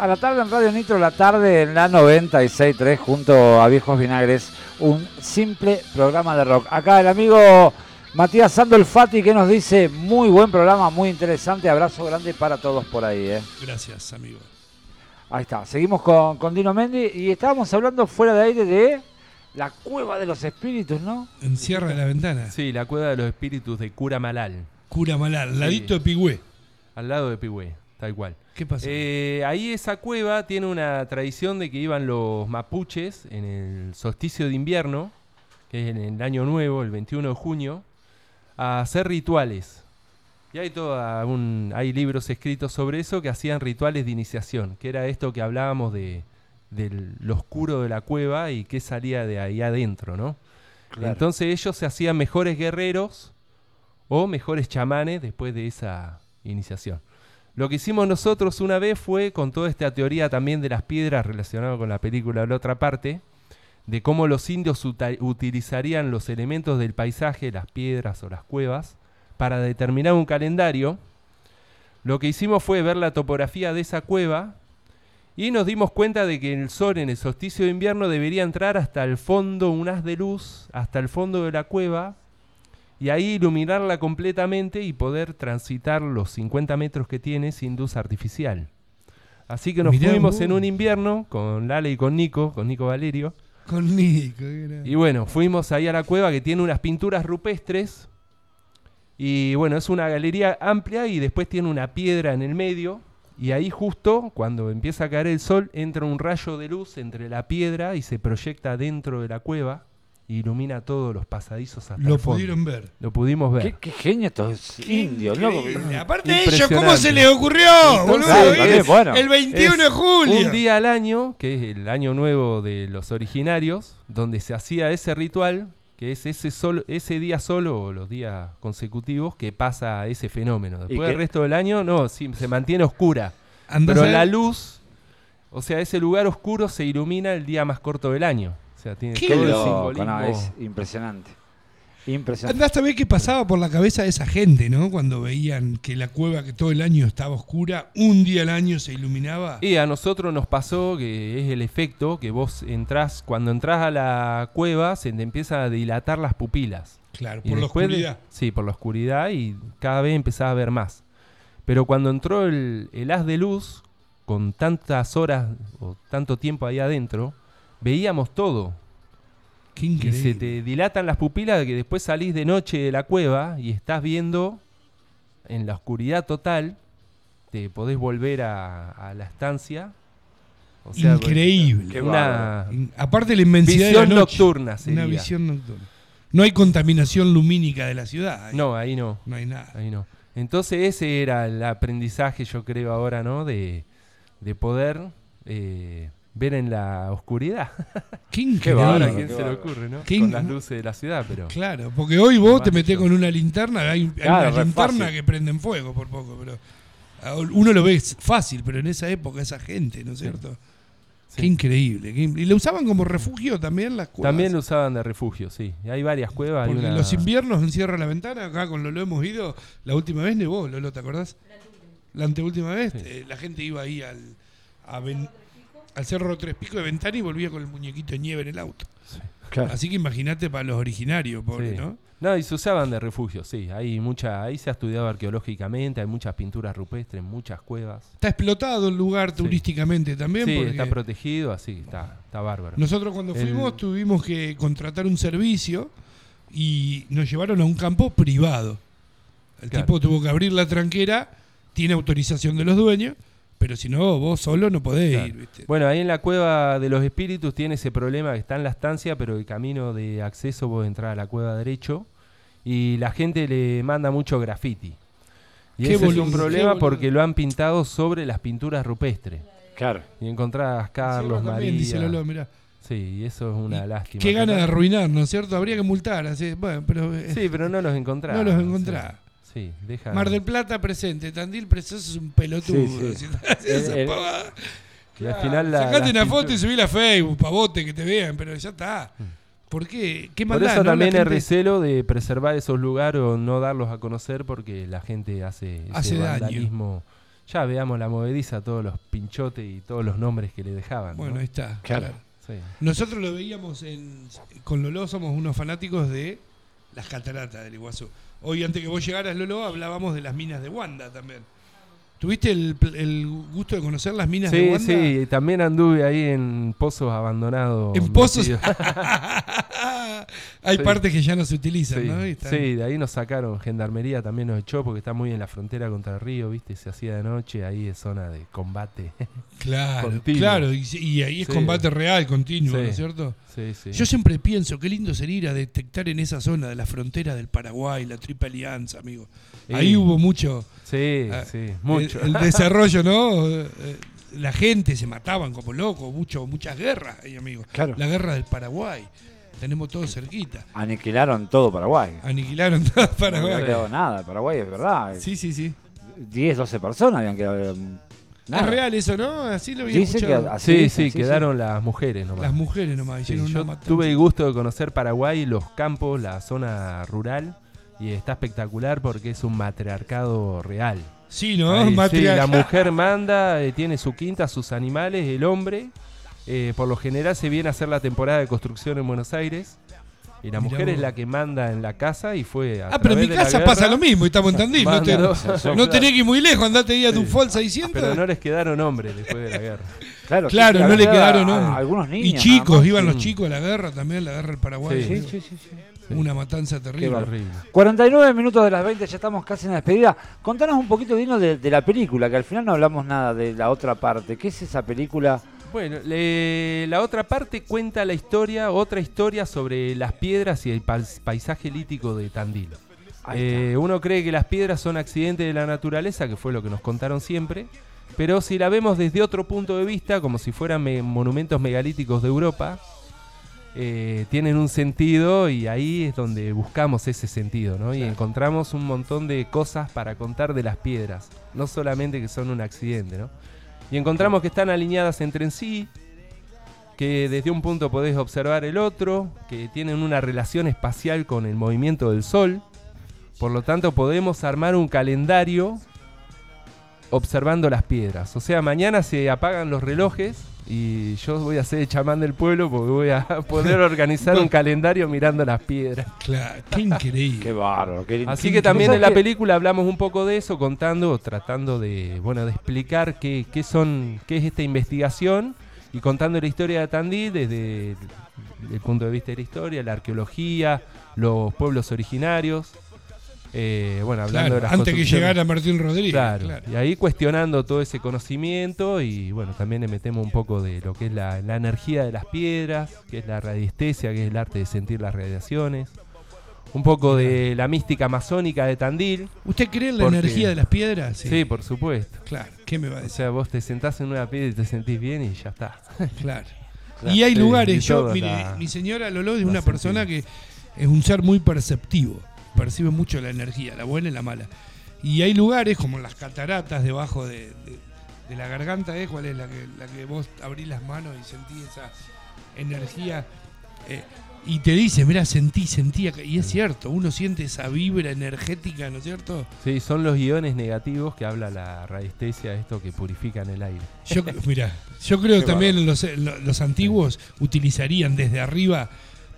A la tarde en Radio Nitro, la tarde en la 96.3 junto a Viejos Vinagres, un simple programa de rock. Acá el amigo Matías Sandolfati que nos dice, muy buen programa, muy interesante, abrazo grande para todos por ahí. ¿eh? Gracias, amigo. Ahí está, seguimos con, con Dino Mendy y estábamos hablando fuera de aire de la cueva de los espíritus, ¿no? Encierra la ventana. Sí, la cueva de los espíritus de Cura Malal, Cura Malal, ladito de Pigüé. al lado de Pigüé, tal cual. ¿Qué pasó? Eh, ahí esa cueva tiene una tradición de que iban los mapuches en el solsticio de invierno, que es en el año nuevo, el 21 de junio, a hacer rituales. Y hay toda un, hay libros escritos sobre eso que hacían rituales de iniciación, que era esto que hablábamos de del lo oscuro de la cueva y qué salía de ahí adentro, ¿no? Entonces ellos se hacían mejores guerreros o mejores chamanes después de esa iniciación. Lo que hicimos nosotros una vez fue con toda esta teoría también de las piedras relacionada con la película de la otra parte, de cómo los indios utilizarían los elementos del paisaje, las piedras o las cuevas, para determinar un calendario. Lo que hicimos fue ver la topografía de esa cueva y nos dimos cuenta de que el sol en el solsticio de invierno debería entrar hasta el fondo, un haz de luz, hasta el fondo de la cueva, y ahí iluminarla completamente y poder transitar los 50 metros que tiene sin luz artificial. Así que nos Mirá fuimos en un invierno con Lale y con Nico, con Nico Valerio, Con Nico. y bueno, fuimos ahí a la cueva que tiene unas pinturas rupestres. Y bueno, es una galería amplia y después tiene una piedra en el medio. Y ahí justo, cuando empieza a caer el sol, entra un rayo de luz entre la piedra y se proyecta dentro de la cueva. Ilumina todos los pasadizos hasta Lo el fondo. pudieron ver. Lo pudimos ver. ¿Qué, qué genio estos indios, ¿no? Increíble. Aparte de ellos, ¿cómo se les ocurrió? Entonces, boludo? también, Es bueno. el 21 de Es julio. Un día al año, que es el año nuevo de los originarios, donde se hacía ese ritual, que es ese, solo, ese día solo o los días consecutivos que pasa ese fenómeno. Después qué- el resto del año, no, sí, se mantiene oscura. Andá a Pero saber- la luz, o sea, ese lugar oscuro se ilumina el día más corto del año. O sea, tiene Qué todo el simbolismo. no, es impresionante. Impresionante. Andás a ver qué pasaba por la cabeza de esa gente, ¿no? Cuando veían que la cueva que todo el año estaba oscura, un día al año se iluminaba. Y a nosotros nos pasó que es el efecto que vos entrás, cuando entras a la cueva se te empieza a dilatar las pupilas. Claro, Y por la de- oscuridad. sí, por la oscuridad y cada vez empezaba a ver más. Pero cuando entró el, el haz de luz, con tantas horas o tanto tiempo ahí adentro, veíamos todo. Qué Y increíble. se te dilatan las pupilas que después salís de noche de la cueva y estás viendo en la oscuridad total, te podés volver a, a la estancia. O sea, Increíble. Una Aparte de la inmensidad visión de la noche. nocturna sería. Una visión nocturna. No hay contaminación lumínica de la ciudad. ahí. No, ahí no. No hay nada. Ahí no. Entonces ese era el aprendizaje, yo creo ahora, ¿no? De, de poder eh, ver en la oscuridad. Qué Qué Ahora, ¿a increíble. bárbaro, quién qué se le ocurre, no? Qué Con in- las luces de la ciudad, pero... Claro, porque hoy vos te metés con una linterna, hay, hay Claro, una linterna fácil. que prenden fuego por poco, pero uno lo ve fácil, pero en esa época esa gente, ¿no es cierto? Sí. Qué increíble. qué y lo usaban como refugio también las cuevas. También lo usaban de refugio, sí. Y hay varias cuevas. hay Porque una- los inviernos encierra la ventana, acá con Lolo hemos ido, la última vez nevó, Lolo, ¿te acordás? La anteúltima vez, Sí. eh, la gente iba ahí al, a Ven- al Cerro Tres Picos de Ventana y volvía con el muñequito de nieve en el auto. Claro. Así que imagínate para los originarios, pobre, Sí. ¿no? No, y se usaban de refugio, sí. Hay mucha, ahí se ha estudiado arqueológicamente, hay muchas pinturas rupestres, muchas cuevas. Está explotado el lugar turísticamente también. sí, porque está protegido, así, está, está bárbaro. nosotros cuando El- fuimos tuvimos que contratar un servicio y nos llevaron a un campo privado. El Claro. tipo tuvo que abrir la tranquera, tiene autorización de los dueños, pero si no, vos solo no podés Claro. ir. ¿viste? Bueno, ahí en la cueva de los espíritus tiene ese problema que está en la estancia, pero el camino de acceso vos entrar a la cueva derecho y la gente le manda mucho graffiti. Y Qué ese es un problema porque lo han pintado sobre las pinturas rupestres. Claro. Y encontrás Carlos, Encima también, dice María. Lolo, mirá. Sí, y eso es una Y lástima. Qué gana de arruinar, ¿no es cierto? Habría que multar. Así, bueno, pero eh, Sí, pero no los encontrás. no los encontrás. Sí, deja. Mar del Plata presente, Tandil presente es un pelotudo. Sí, sí. así, así esa El- el- pavada. Y al final la, Sacate una foto y subí a Facebook, pavote, que te vean, pero ya está. ¿Por qué? ¿Qué Por maldad, eso no? La también el gente recelo de preservar esos lugares o no darlos a conocer porque la gente hace, ese Hace daño. vandalismo. Ya veamos la movediza, todos los pinchotes y todos los nombres que le dejaban. Bueno, ¿no? ahí está. Claro. claro. Sí. Nosotros lo veíamos en, con Lolo, somos unos fanáticos de las cataratas del Iguazú. Hoy, antes que vos llegaras, Lolo, hablábamos de las minas de Wanda también. ¿Tuviste el, el gusto de conocer las minas de Sí, Wanda? sí, también anduve ahí en pozos abandonados. En pozos. Hay Sí. partes que ya no se utilizan, Sí, ¿no? Están- sí, de ahí nos sacaron, Gendarmería también nos echó porque está muy en la frontera contra el río, ¿viste? Se hacía de noche, ahí es zona de combate. Claro, Continuo. claro. Y, y ahí es Sí. combate real, continuo. ¿no es cierto? sí, sí. Yo siempre pienso, qué lindo sería ir a detectar en esa zona de la frontera del Paraguay, la Triple Alianza, amigo. Ahí hubo mucho, Sí, Ah, sí, mucho. El, el desarrollo, ¿no? Eh, La gente se mataban como locos, mucho, muchas guerras ahí, amigo. Claro. La guerra del Paraguay. Tenemos todo cerquita. Aniquilaron todo Paraguay. Aniquilaron todo No Paraguay. había quedado nada. Paraguay es verdad. Sí, sí, sí. 10, 12 personas habían quedado. um, nada. Es real eso, ¿no? Así lo que escuchado. así Sí, sí, quedaron las mujeres nomás. Las mujeres nomás Sí, hicieron yo matanza. tuve el gusto de conocer Paraguay, los campos, la zona rural, y está espectacular porque es un matriarcado real. Sí, ¿no? Ahí, sí, la mujer manda, eh, tiene su quinta, sus animales, el hombre, eh, por lo general se viene a hacer la temporada de construcción en Buenos Aires. Y la Mirá mujer es la que manda en la casa y fue a Ah, pero en mi de casa pasa lo mismo, y estamos en Tandil. No, te- no tenés que ir muy lejos, andate ahí a tu Sí. Fol 600. Pero no les quedaron hombres después de la guerra. Claro, Claro, sí, no le quedaron a- hombres. algunos niños. Y chicos, iban los chicos a la guerra también, la guerra del Paraguay. Sí. Sí, sí, sí. Una matanza terrible. Horrible. 49 minutos de las 20, ya estamos casi en la despedida. Contanos un poquito, Dino, de, de la película, que al final no hablamos nada de la otra parte. ¿Qué es esa película? Bueno, le- la otra parte cuenta la historia, otra historia sobre las piedras y el pais- paisaje lítico de Tandil. Eh, uno cree que las piedras son accidentes de la naturaleza, que fue lo que nos contaron siempre, pero si la vemos desde otro punto de vista, como si fueran me- monumentos megalíticos de Europa, eh, tienen un sentido y ahí es donde buscamos ese sentido, ¿no? Y encontramos un montón de cosas para contar de las piedras, no solamente que son un accidente, ¿no? Y encontramos que están alineadas entre en sí, que desde un punto podés observar el otro, que tienen una relación espacial con el movimiento del Sol. Por lo tanto, podemos armar un calendario observando las piedras. O sea, mañana se apagan los relojes y yo voy a ser el chamán del pueblo porque voy a poder organizar un calendario mirando las piedras. Claro, qué increíble. Qué bárbaro. Qué Así qué que también ¿Sabes en la película hablamos un poco de eso, contando, tratando de, bueno, de explicar qué, qué son, qué es esta investigación y contando la historia de Tandil desde el, el punto de vista de la historia, la arqueología, los pueblos originarios. Eh, bueno, hablando Claro, de las antes que llegara Martín Rodríguez. Claro, claro. y ahí cuestionando todo ese conocimiento y bueno, también le metemos un poco de lo que es la, la energía de las piedras, que es la radiestesia, que es el arte de sentir las radiaciones, un poco de la mística masónica de Tandil. ¿Usted cree en la Porque- energía de las piedras? Sí. por supuesto. Claro, ¿qué me va a O decir? sea, vos te sentás en una piedra y te sentís bien y ya está. Claro. Claro, Y hay lugares, y yo, mire, la- mi señora Lolo es una persona que es un ser muy perceptivo, percibe mucho la energía, la buena y la mala. Y hay lugares como las cataratas debajo de, de- de la garganta, ¿eh? ¿Cuál es la que, la que vos abrís las manos y sentís esa energía? eh, y te dice, mira, sentí, sentí acá. Y es cierto, uno siente esa vibra energética, ¿no es cierto? Sí, son los iones negativos que habla la radiestesia, esto que purifican el aire. Yo, mira, yo creo Qué también los, lo- los antiguos utilizarían desde arriba.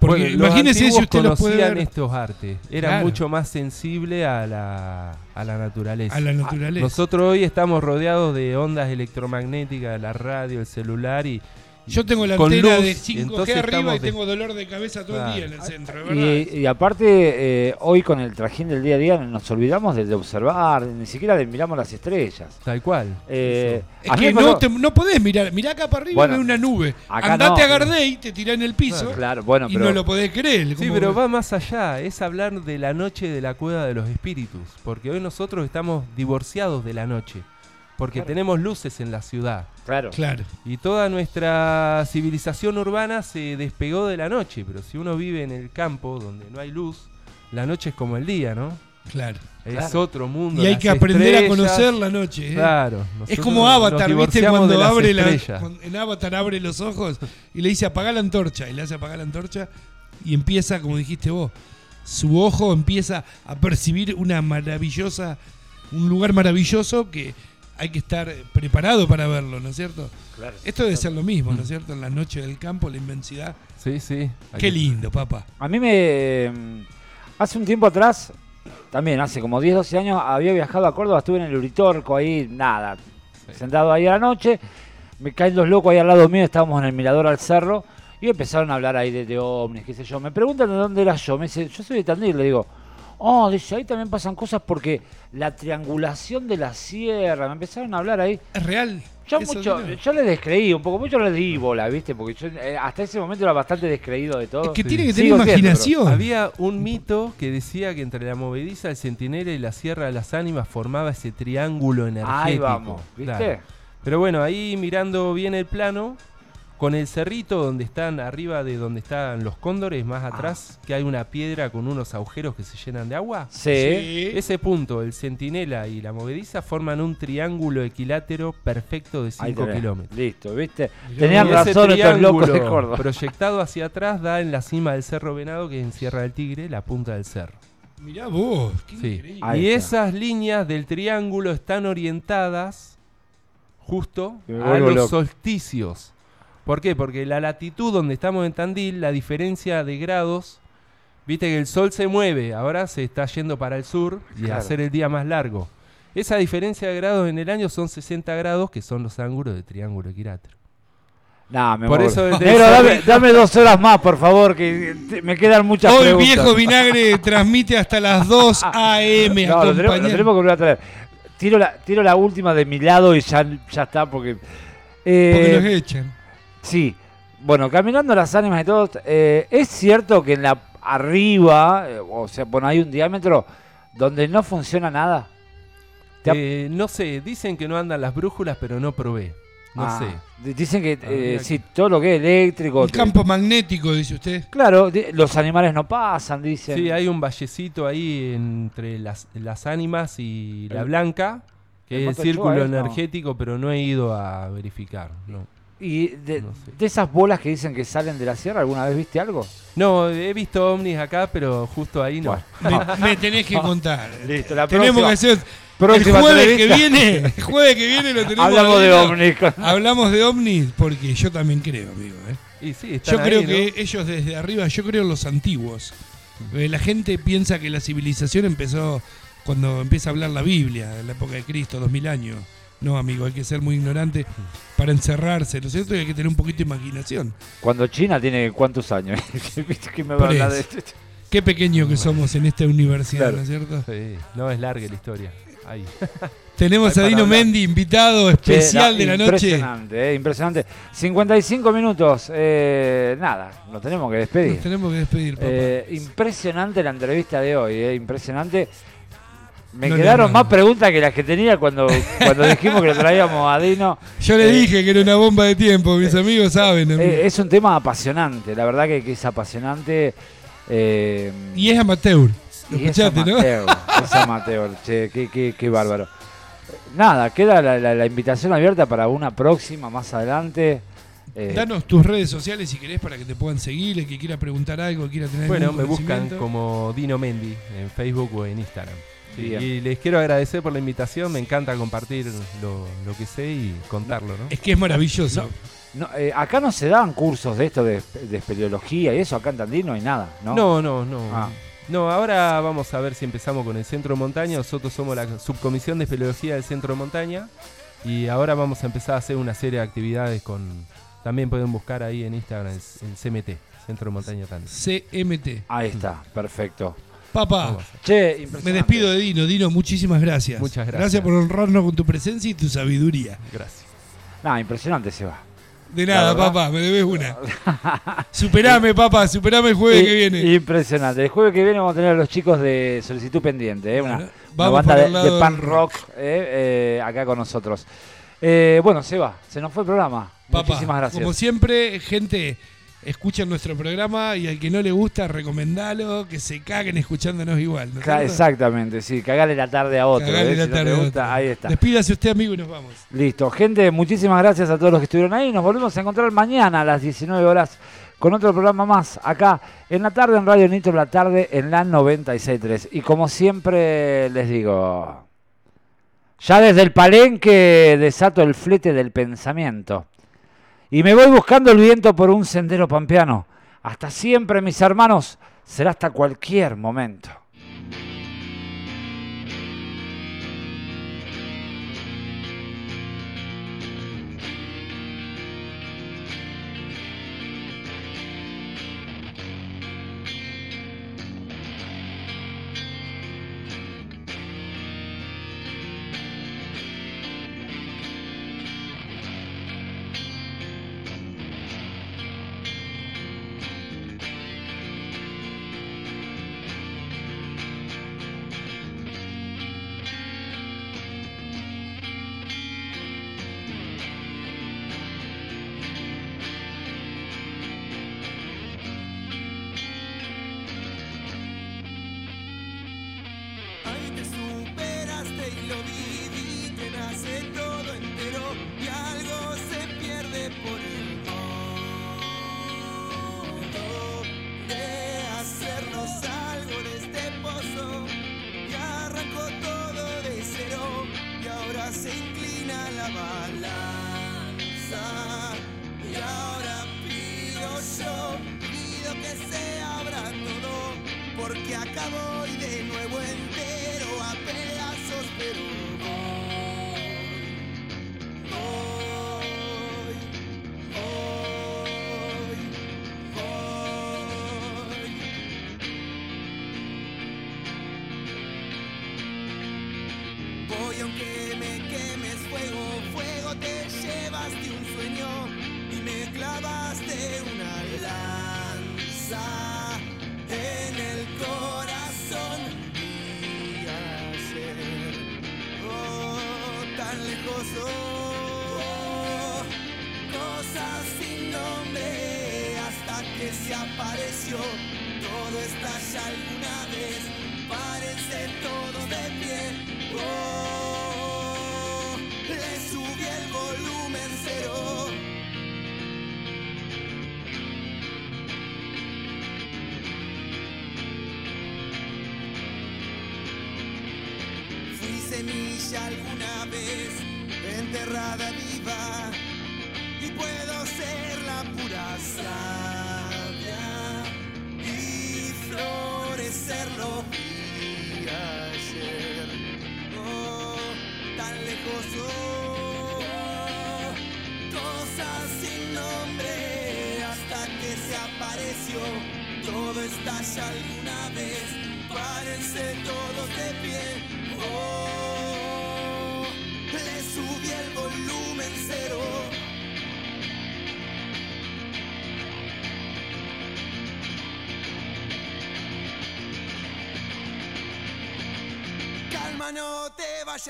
Porque Bueno, los imagínese si usted los puede ver estos artes, Claro. mucho más sensibles a la, a la naturaleza. a la naturaleza. Nosotros hoy estamos rodeados de ondas electromagnéticas, la radio, el celular y Yo tengo la con antena luz, de y 5G entonces arriba y de- tengo dolor de cabeza todo el día en el centro, verdad. Y, y aparte, eh, hoy con el trajín del día a día nos olvidamos de, de observar, ni siquiera de miramos las estrellas. tal cual. Eh, es que no, pasó- te- no podés mirar. Mirá acá para arriba Bueno, y una nube. Andate no. a Gardey, te tirá en el piso Claro, bueno, y pero no lo podés creer. Sí, pero va más allá, es hablar de la noche de la cueva de los espíritus, porque hoy nosotros estamos divorciados de la noche, porque Claro. tenemos luces en la ciudad. claro. Claro. Y toda nuestra civilización urbana se despegó de la noche, pero si uno vive en el campo donde no hay luz, la noche es como el día, ¿no? Claro. Es Claro. otro mundo. Y hay que aprender a conocer la noche. ¿eh? Claro. Es como Avatar, ¿viste? Cuando abre la, estrellas. cuando en Avatar abre los ojos y le dice apagar la antorcha. Y le hace apagar la antorcha y empieza, como dijiste vos, su ojo empieza a percibir una maravillosa, un lugar maravilloso que hay que estar preparado para verlo, ¿no es cierto? Claro. Esto debe ser lo mismo, ¿no es cierto? En la noche del campo, la inmensidad. Sí, sí. Qué lindo, papá. A mí me. Hace un tiempo atrás, también hace como 10, 12 años, había viajado a Córdoba, estuve en el Uritorco ahí, nada, sentado ahí a la noche. Me caen los locos ahí al lado mío, estábamos en el mirador al cerro y empezaron a hablar ahí de, de ovnis, qué sé yo. Me preguntan de dónde era yo. Me dice, yo soy de Tandil, le digo. Oh, dice, ahí también pasan cosas porque la triangulación de la sierra, me empezaron a hablar ahí. ¿Es real? Yo ¿Eso mucho, yo le descreí un poco, mucho le di bola, ¿viste? Porque yo eh, hasta ese momento era bastante descreído de todo. Es que Sí. tiene que tener Sigo siendo, imaginación. Había un mito que decía que entre la movediza, el centinela y la Sierra de las Ánimas formaba ese triángulo energético. Ahí vamos, ¿viste? Claro. Pero bueno, ahí mirando bien el plano, con el cerrito donde están arriba de donde están los cóndores, más atrás, que hay una piedra con unos agujeros que se llenan de agua. Sí. Ese punto, el centinela y la movediza forman un triángulo equilátero perfecto de Ahí 5 tenés. kilómetros. Listo, ¿viste? Tenían Y razón estos locos de Córdoba. Proyectado hacia atrás da en la cima del Cerro Venado, que es en Sierra del Tigre, la punta del cerro. Mirá vos, qué Sí. increíble. Y esas líneas del triángulo están orientadas justo a los loco. solsticios. ¿Por qué? Porque la latitud donde estamos en Tandil, la diferencia de grados, viste que el sol se mueve, ahora se está yendo para el sur y Claro. a hacer el día más largo. Esa diferencia de grados en el año son 60 grados, que son los ángulos del triángulo equilátero. Nah, me Por eso Negro, dame, dos horas más, por favor, que te- me quedan muchas Hoy preguntas. Viejo Vinagre transmite hasta las 2 AM. No, lo tenemos, lo acompañando- tenemos que volver a traer. Tiro la, tiro la última de mi lado y ya, ya está, porque... eh, Porque nos echan. Sí. Bueno, caminando las ánimas y todo, eh, es cierto que en la arriba, eh, o sea, bueno, hay un diámetro donde no funciona nada. Eh, no sé, dicen que no andan las brújulas, pero no probé. No Ah, sé. di- Dicen que eh, Habría sí, todo lo que es eléctrico. Te- campo magnético, dice usted. Claro, los animales no pasan, dicen. Sí, hay un vallecito ahí entre las, las ánimas y la El- blanca, que el es el círculo Chua, ¿eh? No. energético, pero no he ido a verificar. No. Y de, No sé. de esas bolas que dicen que salen de la sierra, ¿alguna vez viste algo? no, he visto ovnis acá, pero justo ahí no. Bueno. Me, me tenés que contar. Listo, la Tenemos que hacer. El jueves que viene, el jueves que viene lo tenemos. Hablamos de ovnis. Hablamos de ovnis porque yo también creo, amigo. ¿eh? Y sí, están Yo creo que ellos desde arriba, yo creo en los antiguos. Eh, La gente piensa que la civilización empezó cuando empieza a hablar la Biblia, en la época de Cristo, 2000 años. No, amigo, hay que ser muy ignorante para encerrarse, ¿no es cierto? Y hay que tener un poquito de imaginación. Cuando China tiene cuántos años. ¿Viste que me va a Por hablar de eso. esto? Qué pequeño que somos en esta universidad, Claro. ¿no es cierto? Sí, no es larga la historia. Ahí. Tenemos a Dino hablar. Mendy, invitado Che, especial no, de la noche. Impresionante, eh, impresionante. 55 minutos. eh, nada, nos tenemos que despedir. Nos tenemos que despedir, papá. Eh, impresionante la entrevista de hoy, eh, impresionante. Me No quedaron más preguntas que las que tenía cuando, cuando dijimos que lo traíamos a Dino. Yo le eh, dije que era una bomba de tiempo, mis amigos saben. amigo. Eh, es un tema apasionante, la verdad que, que es apasionante. eh, y es amateur. Lo y es escuchaste, ¿no? amateur, es amateur, che, qué, qué- qué bárbaro. Nada, queda la, la- la invitación abierta para una próxima más adelante. Eh, Danos tus redes sociales si querés para que te puedan seguir, el que quiera preguntar algo, quiera tener Bueno, me buscan como Dino Mendy en Facebook o en Instagram. Sí, y les quiero agradecer por la invitación, me encanta compartir lo, lo que sé y contarlo, ¿no? Es que es maravilloso. no, eh, acá no se dan cursos de esto de, de espeleología y eso, acá en Tandil no hay nada, ¿no? No, no, no. Ah. No, ahora vamos a ver si empezamos con el Centro Montaña. Nosotros somos la subcomisión de espeleología del Centro Montaña. Y ahora vamos a empezar a hacer una serie de actividades con. También pueden buscar ahí en Instagram el, el CMT, Centro Montaña también. CMT. Ahí está, perfecto. Papá. Che, me despido de Dino. Dino, muchísimas gracias. Muchas gracias. Gracias por honrarnos con tu presencia y tu sabiduría. Gracias. Nah, impresionante se va. De nada, papá, me debes una. superame, papá, superame el jueves I- que viene. Impresionante. El jueves que viene vamos a tener a los chicos de Solicitud Pendiente, ¿eh? una, Bueno, una vamos banda de, pan rock. rock ¿eh? Eh, acá con nosotros. Eh, bueno, Seba, se nos fue el programa. Papá, Muchísimas gracias. como siempre, gente, escuchen nuestro programa y al que no le gusta, recomendalo, que se caguen escuchándonos igual. ¿no Ca-? Exactamente, sí, cagale la tarde a otro. Cagale ¿eh? la Si no tarde te a gusta, otro. ahí está. Despídase usted, amigo, y nos vamos. Listo, gente, muchísimas gracias a todos los que estuvieron ahí. Nos volvemos a encontrar mañana a las 19 horas con otro programa más acá en la tarde en Radio Nitro, la tarde en la 96.3. Y como siempre les digo, ya desde el palenque desato el flete del pensamiento. Y me voy buscando el viento por un sendero pampeano. Hasta siempre, mis hermanos, será hasta cualquier momento.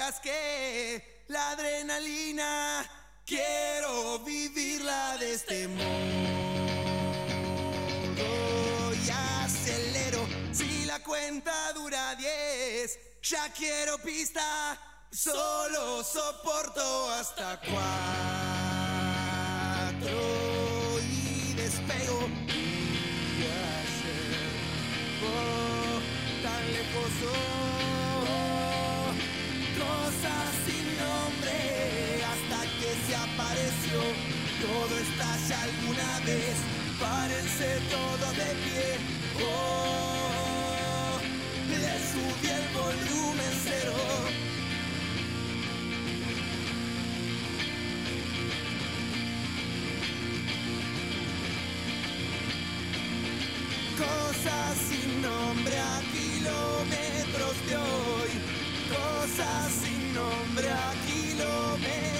Vayas que la adrenalina quiero vivirla de este modo y acelero si la cuenta dura 10 ya quiero pista solo soporto hasta cuatro y despego. Y ayer oh, tan lejos oh, Cosas sin nombre a kilómetros de hoy. Cosas sin nombre a kilómetros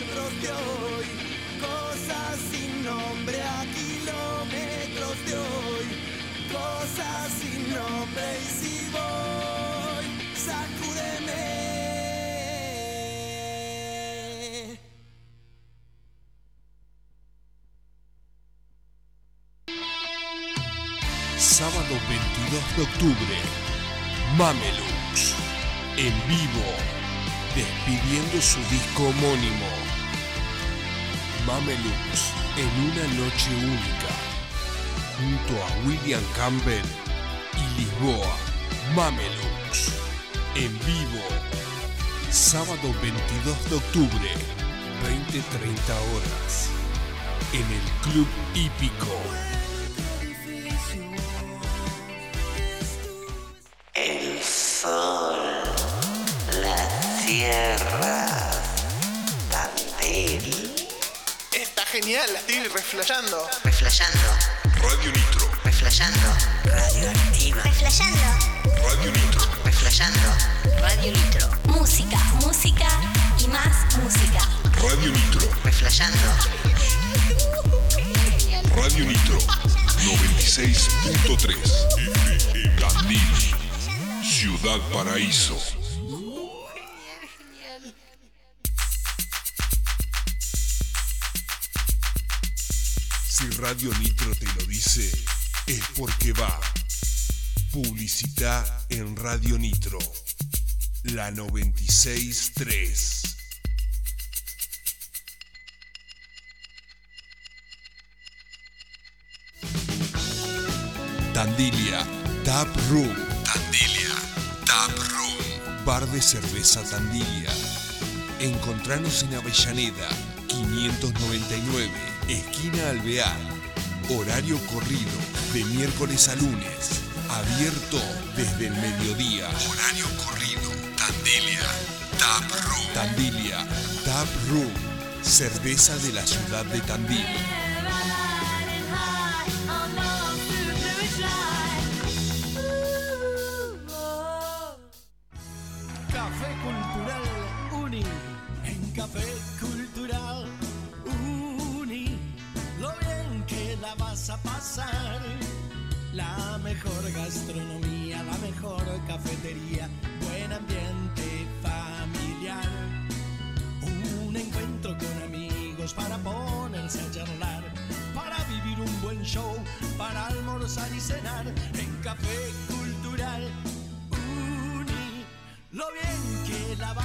de octubre, Mamelux, en vivo, despidiendo su disco homónimo. Mamelux, en una noche única, junto a William Campbell y Lisboa. Mamelux, en vivo, sábado 22 de octubre, 20-30 horas, en el Club Hípico. Genial, la estoy reflejando. Reflejando, Radio Nitro, reflejando. Radioactiva. Reflejando. Radio Nitro, Reflejando. Radio Nitro. Música, música y más música. Radio Nitro, Reflejando. Radio Nitro, 96.3, Tandil, Ciudad Paraíso. Si Radio Nitro te lo dice, es porque va. Publicidad en Radio Nitro, la 96.3. Tandilia Tap Room. Tandilia Tap Room. Bar de cerveza Tandilia. Encontranos en Avellaneda, 599, esquina Alvear. Horario corrido, de miércoles a lunes. Abierto desde el mediodía. Horario corrido. Tandilia Tap Room. Tandilia Tap Room. Cerveza de la ciudad de Tandil. Buen ambiente familiar. Un encuentro con amigos para ponerse a charlar. Para vivir un buen show, para almorzar y cenar. En Café Cultural Uni. Lo bien que la